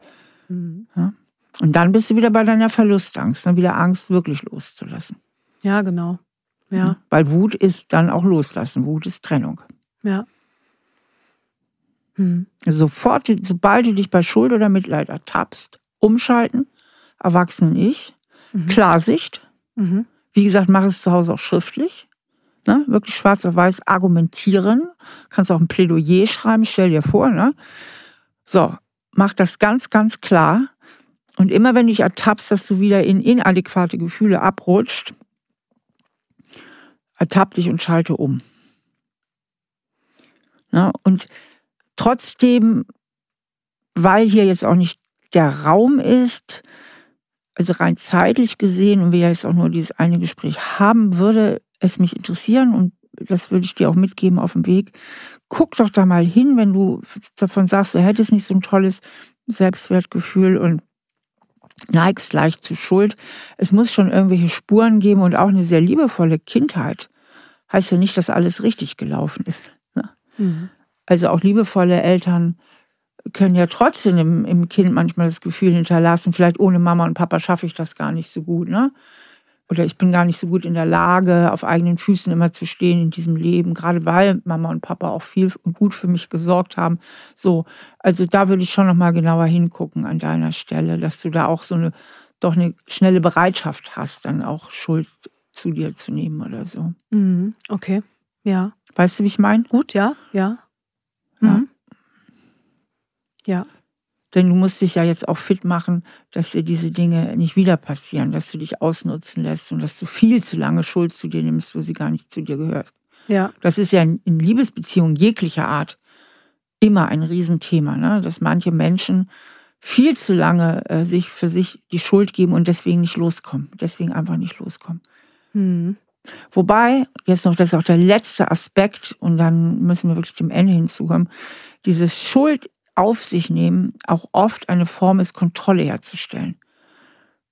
Mhm. Ja? Und dann bist du wieder bei deiner Verlustangst, dann wieder Angst, wirklich loszulassen. Ja, genau. Ja. Weil Wut ist dann auch loslassen. Wut ist Trennung. Ja. Hm. Sofort, sobald du dich bei Schuld oder Mitleid ertappst, umschalten, Erwachsenen-Ich, mhm. Klarsicht. Mhm. Wie gesagt, mach es zu Hause auch schriftlich. Ne? Wirklich schwarz auf weiß argumentieren. Kannst auch ein Plädoyer schreiben, stell dir vor. Ne? So, mach das ganz, ganz klar. Und immer wenn du dich ertappst, dass du wieder in inadäquate Gefühle abrutscht, ertapp dich und schalte um. Ne? Und Trotzdem, weil hier jetzt auch nicht der Raum ist, also rein zeitlich gesehen und wir ja jetzt auch nur dieses eine Gespräch haben, würde es mich interessieren und das würde ich dir auch mitgeben auf dem Weg. Guck doch da mal hin, wenn du davon sagst, du hättest nicht so ein tolles Selbstwertgefühl und neigst leicht zu Schuld. Es muss schon irgendwelche Spuren geben und auch eine sehr liebevolle Kindheit. Heißt ja nicht, dass alles richtig gelaufen ist. Ne? Mhm. Also auch liebevolle Eltern können ja trotzdem im, im, Kind manchmal das Gefühl hinterlassen, vielleicht ohne Mama und Papa schaffe ich das gar nicht so gut, ne? Oder ich bin gar nicht so gut in der Lage, auf eigenen Füßen immer zu stehen in diesem Leben, gerade weil Mama und Papa auch viel und gut für mich gesorgt haben. So, also da würde ich schon noch mal genauer hingucken an deiner Stelle, dass du da auch so eine doch eine schnelle Bereitschaft hast, dann auch Schuld zu dir zu nehmen oder so. Mhm, okay, ja. Weißt du, wie ich meine? Gut, ja, ja. Mhm. Ja. Denn du musst dich ja jetzt auch fit machen, dass dir diese Dinge nicht wieder passieren, dass du dich ausnutzen lässt und dass du viel zu lange Schuld zu dir nimmst, wo sie gar nicht zu dir gehört. Ja. Das ist ja in, Liebesbeziehungen jeglicher Art immer ein Riesenthema, ne? dass manche Menschen viel zu lange äh, sich für sich die Schuld geben und deswegen nicht loskommen, deswegen einfach nicht loskommen. Mhm. Wobei, jetzt noch, das ist auch der letzte Aspekt, und dann müssen wir wirklich dem Ende hinzukommen, dieses Schuld auf sich nehmen auch oft eine Form ist, Kontrolle herzustellen.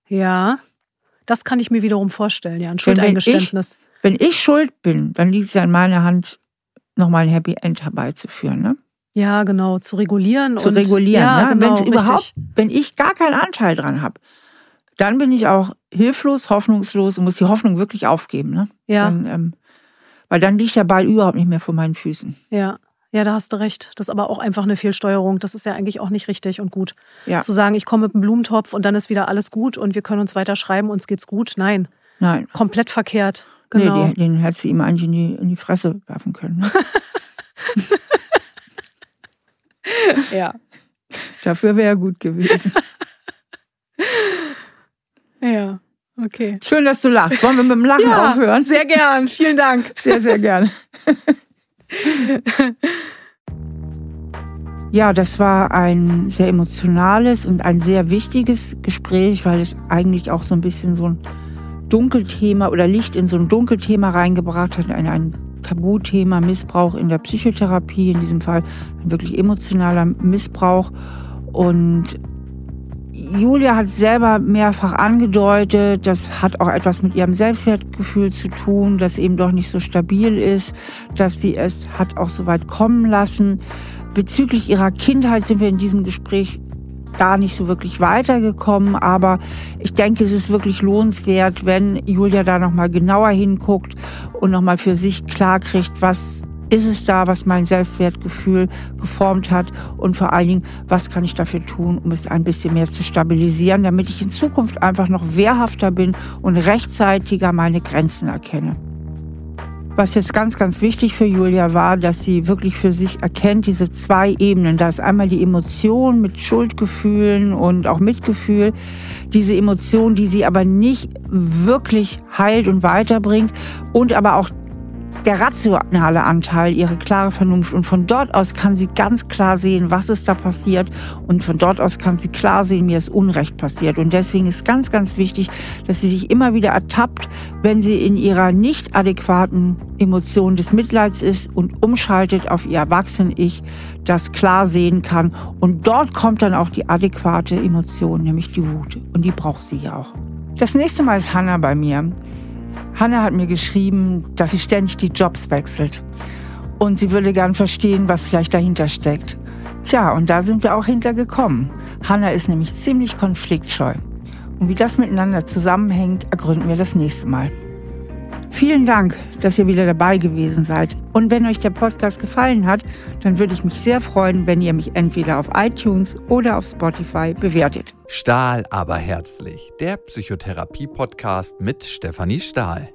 Ja, das kann ich mir wiederum vorstellen, ja, ein Schuldeingeständnis. Wenn ich, wenn ich schuld bin, dann liegt es ja in meiner Hand, nochmal ein Happy End herbeizuführen, ne? Ja, genau, zu regulieren. Zu und, regulieren, ja, ne? genau, wenn überhaupt, wenn ich gar keinen Anteil dran habe, dann bin ich auch hilflos, hoffnungslos und muss die Hoffnung wirklich aufgeben. Ne? Ja. Dann, ähm, weil dann liegt der Ball überhaupt nicht mehr vor meinen Füßen. Ja. Ja, da hast du recht. Das ist aber auch einfach eine Fehlsteuerung. Das ist ja eigentlich auch nicht richtig und gut. Ja. Zu sagen, ich komme mit einem Blumentopf und dann ist wieder alles gut und wir können uns weiter schreiben, uns geht's gut. Nein. Nein. Komplett verkehrt. genau. Nee, den, den hätte sie ihm eigentlich in die, in die Fresse werfen können. Ne? ja. Dafür wäre er gut gewesen. ja, okay. Schön, dass du lachst. Wollen wir mit dem Lachen ja, aufhören? Sehr gern. Vielen Dank. Sehr, sehr gern. Ja, das war ein sehr emotionales und ein sehr wichtiges Gespräch, weil es eigentlich auch so ein bisschen so ein Dunkelthema oder Licht in so ein Dunkelthema reingebracht hat, ein, ein Tabuthema Missbrauch in der Psychotherapie, in diesem Fall ein wirklich emotionaler Missbrauch. Und Julia hat selber mehrfach angedeutet, das hat auch etwas mit ihrem Selbstwertgefühl zu tun, das eben doch nicht so stabil ist, dass sie es hat auch so weit kommen lassen. Bezüglich ihrer Kindheit sind wir in diesem Gespräch da nicht so wirklich weitergekommen, aber ich denke, es ist wirklich lohnenswert, wenn Julia da nochmal genauer hinguckt und nochmal für sich klarkriegt, was ist es da, was mein Selbstwertgefühl geformt hat und vor allen Dingen, was kann ich dafür tun, um es ein bisschen mehr zu stabilisieren, damit ich in Zukunft einfach noch wehrhafter bin und rechtzeitiger meine Grenzen erkenne. Was jetzt ganz, ganz wichtig für Julia war, dass sie wirklich für sich erkennt, diese zwei Ebenen. Da ist einmal die Emotion mit Schuldgefühlen und auch Mitgefühl. Diese Emotion, die sie aber nicht wirklich heilt und weiterbringt. Und aber auch der rationale Anteil, ihre klare Vernunft. Und von dort aus kann sie ganz klar sehen, was ist da passiert. Und von dort aus kann sie klar sehen, mir ist Unrecht passiert. Und deswegen ist ganz, ganz wichtig, dass sie sich immer wieder ertappt, wenn sie in ihrer nicht adäquaten Emotion des Mitleids ist und umschaltet auf ihr Erwachsenen-Ich, das klar sehen kann. Und dort kommt dann auch die adäquate Emotion, nämlich die Wut. Und die braucht sie ja auch. Das nächste Mal ist Hannah bei mir. Hanna hat mir geschrieben, dass sie ständig die Jobs wechselt. Und sie würde gern verstehen, was vielleicht dahinter steckt. Tja, und da sind wir auch hintergekommen. Hanna ist nämlich ziemlich konfliktscheu. Und wie das miteinander zusammenhängt, ergründen wir das nächste Mal. Vielen Dank, dass ihr wieder dabei gewesen seid. Und wenn euch der Podcast gefallen hat, dann würde ich mich sehr freuen, wenn ihr mich entweder auf iTunes oder auf Spotify bewertet. Stahl aber herzlich, der Psychotherapie-Podcast mit Stefanie Stahl.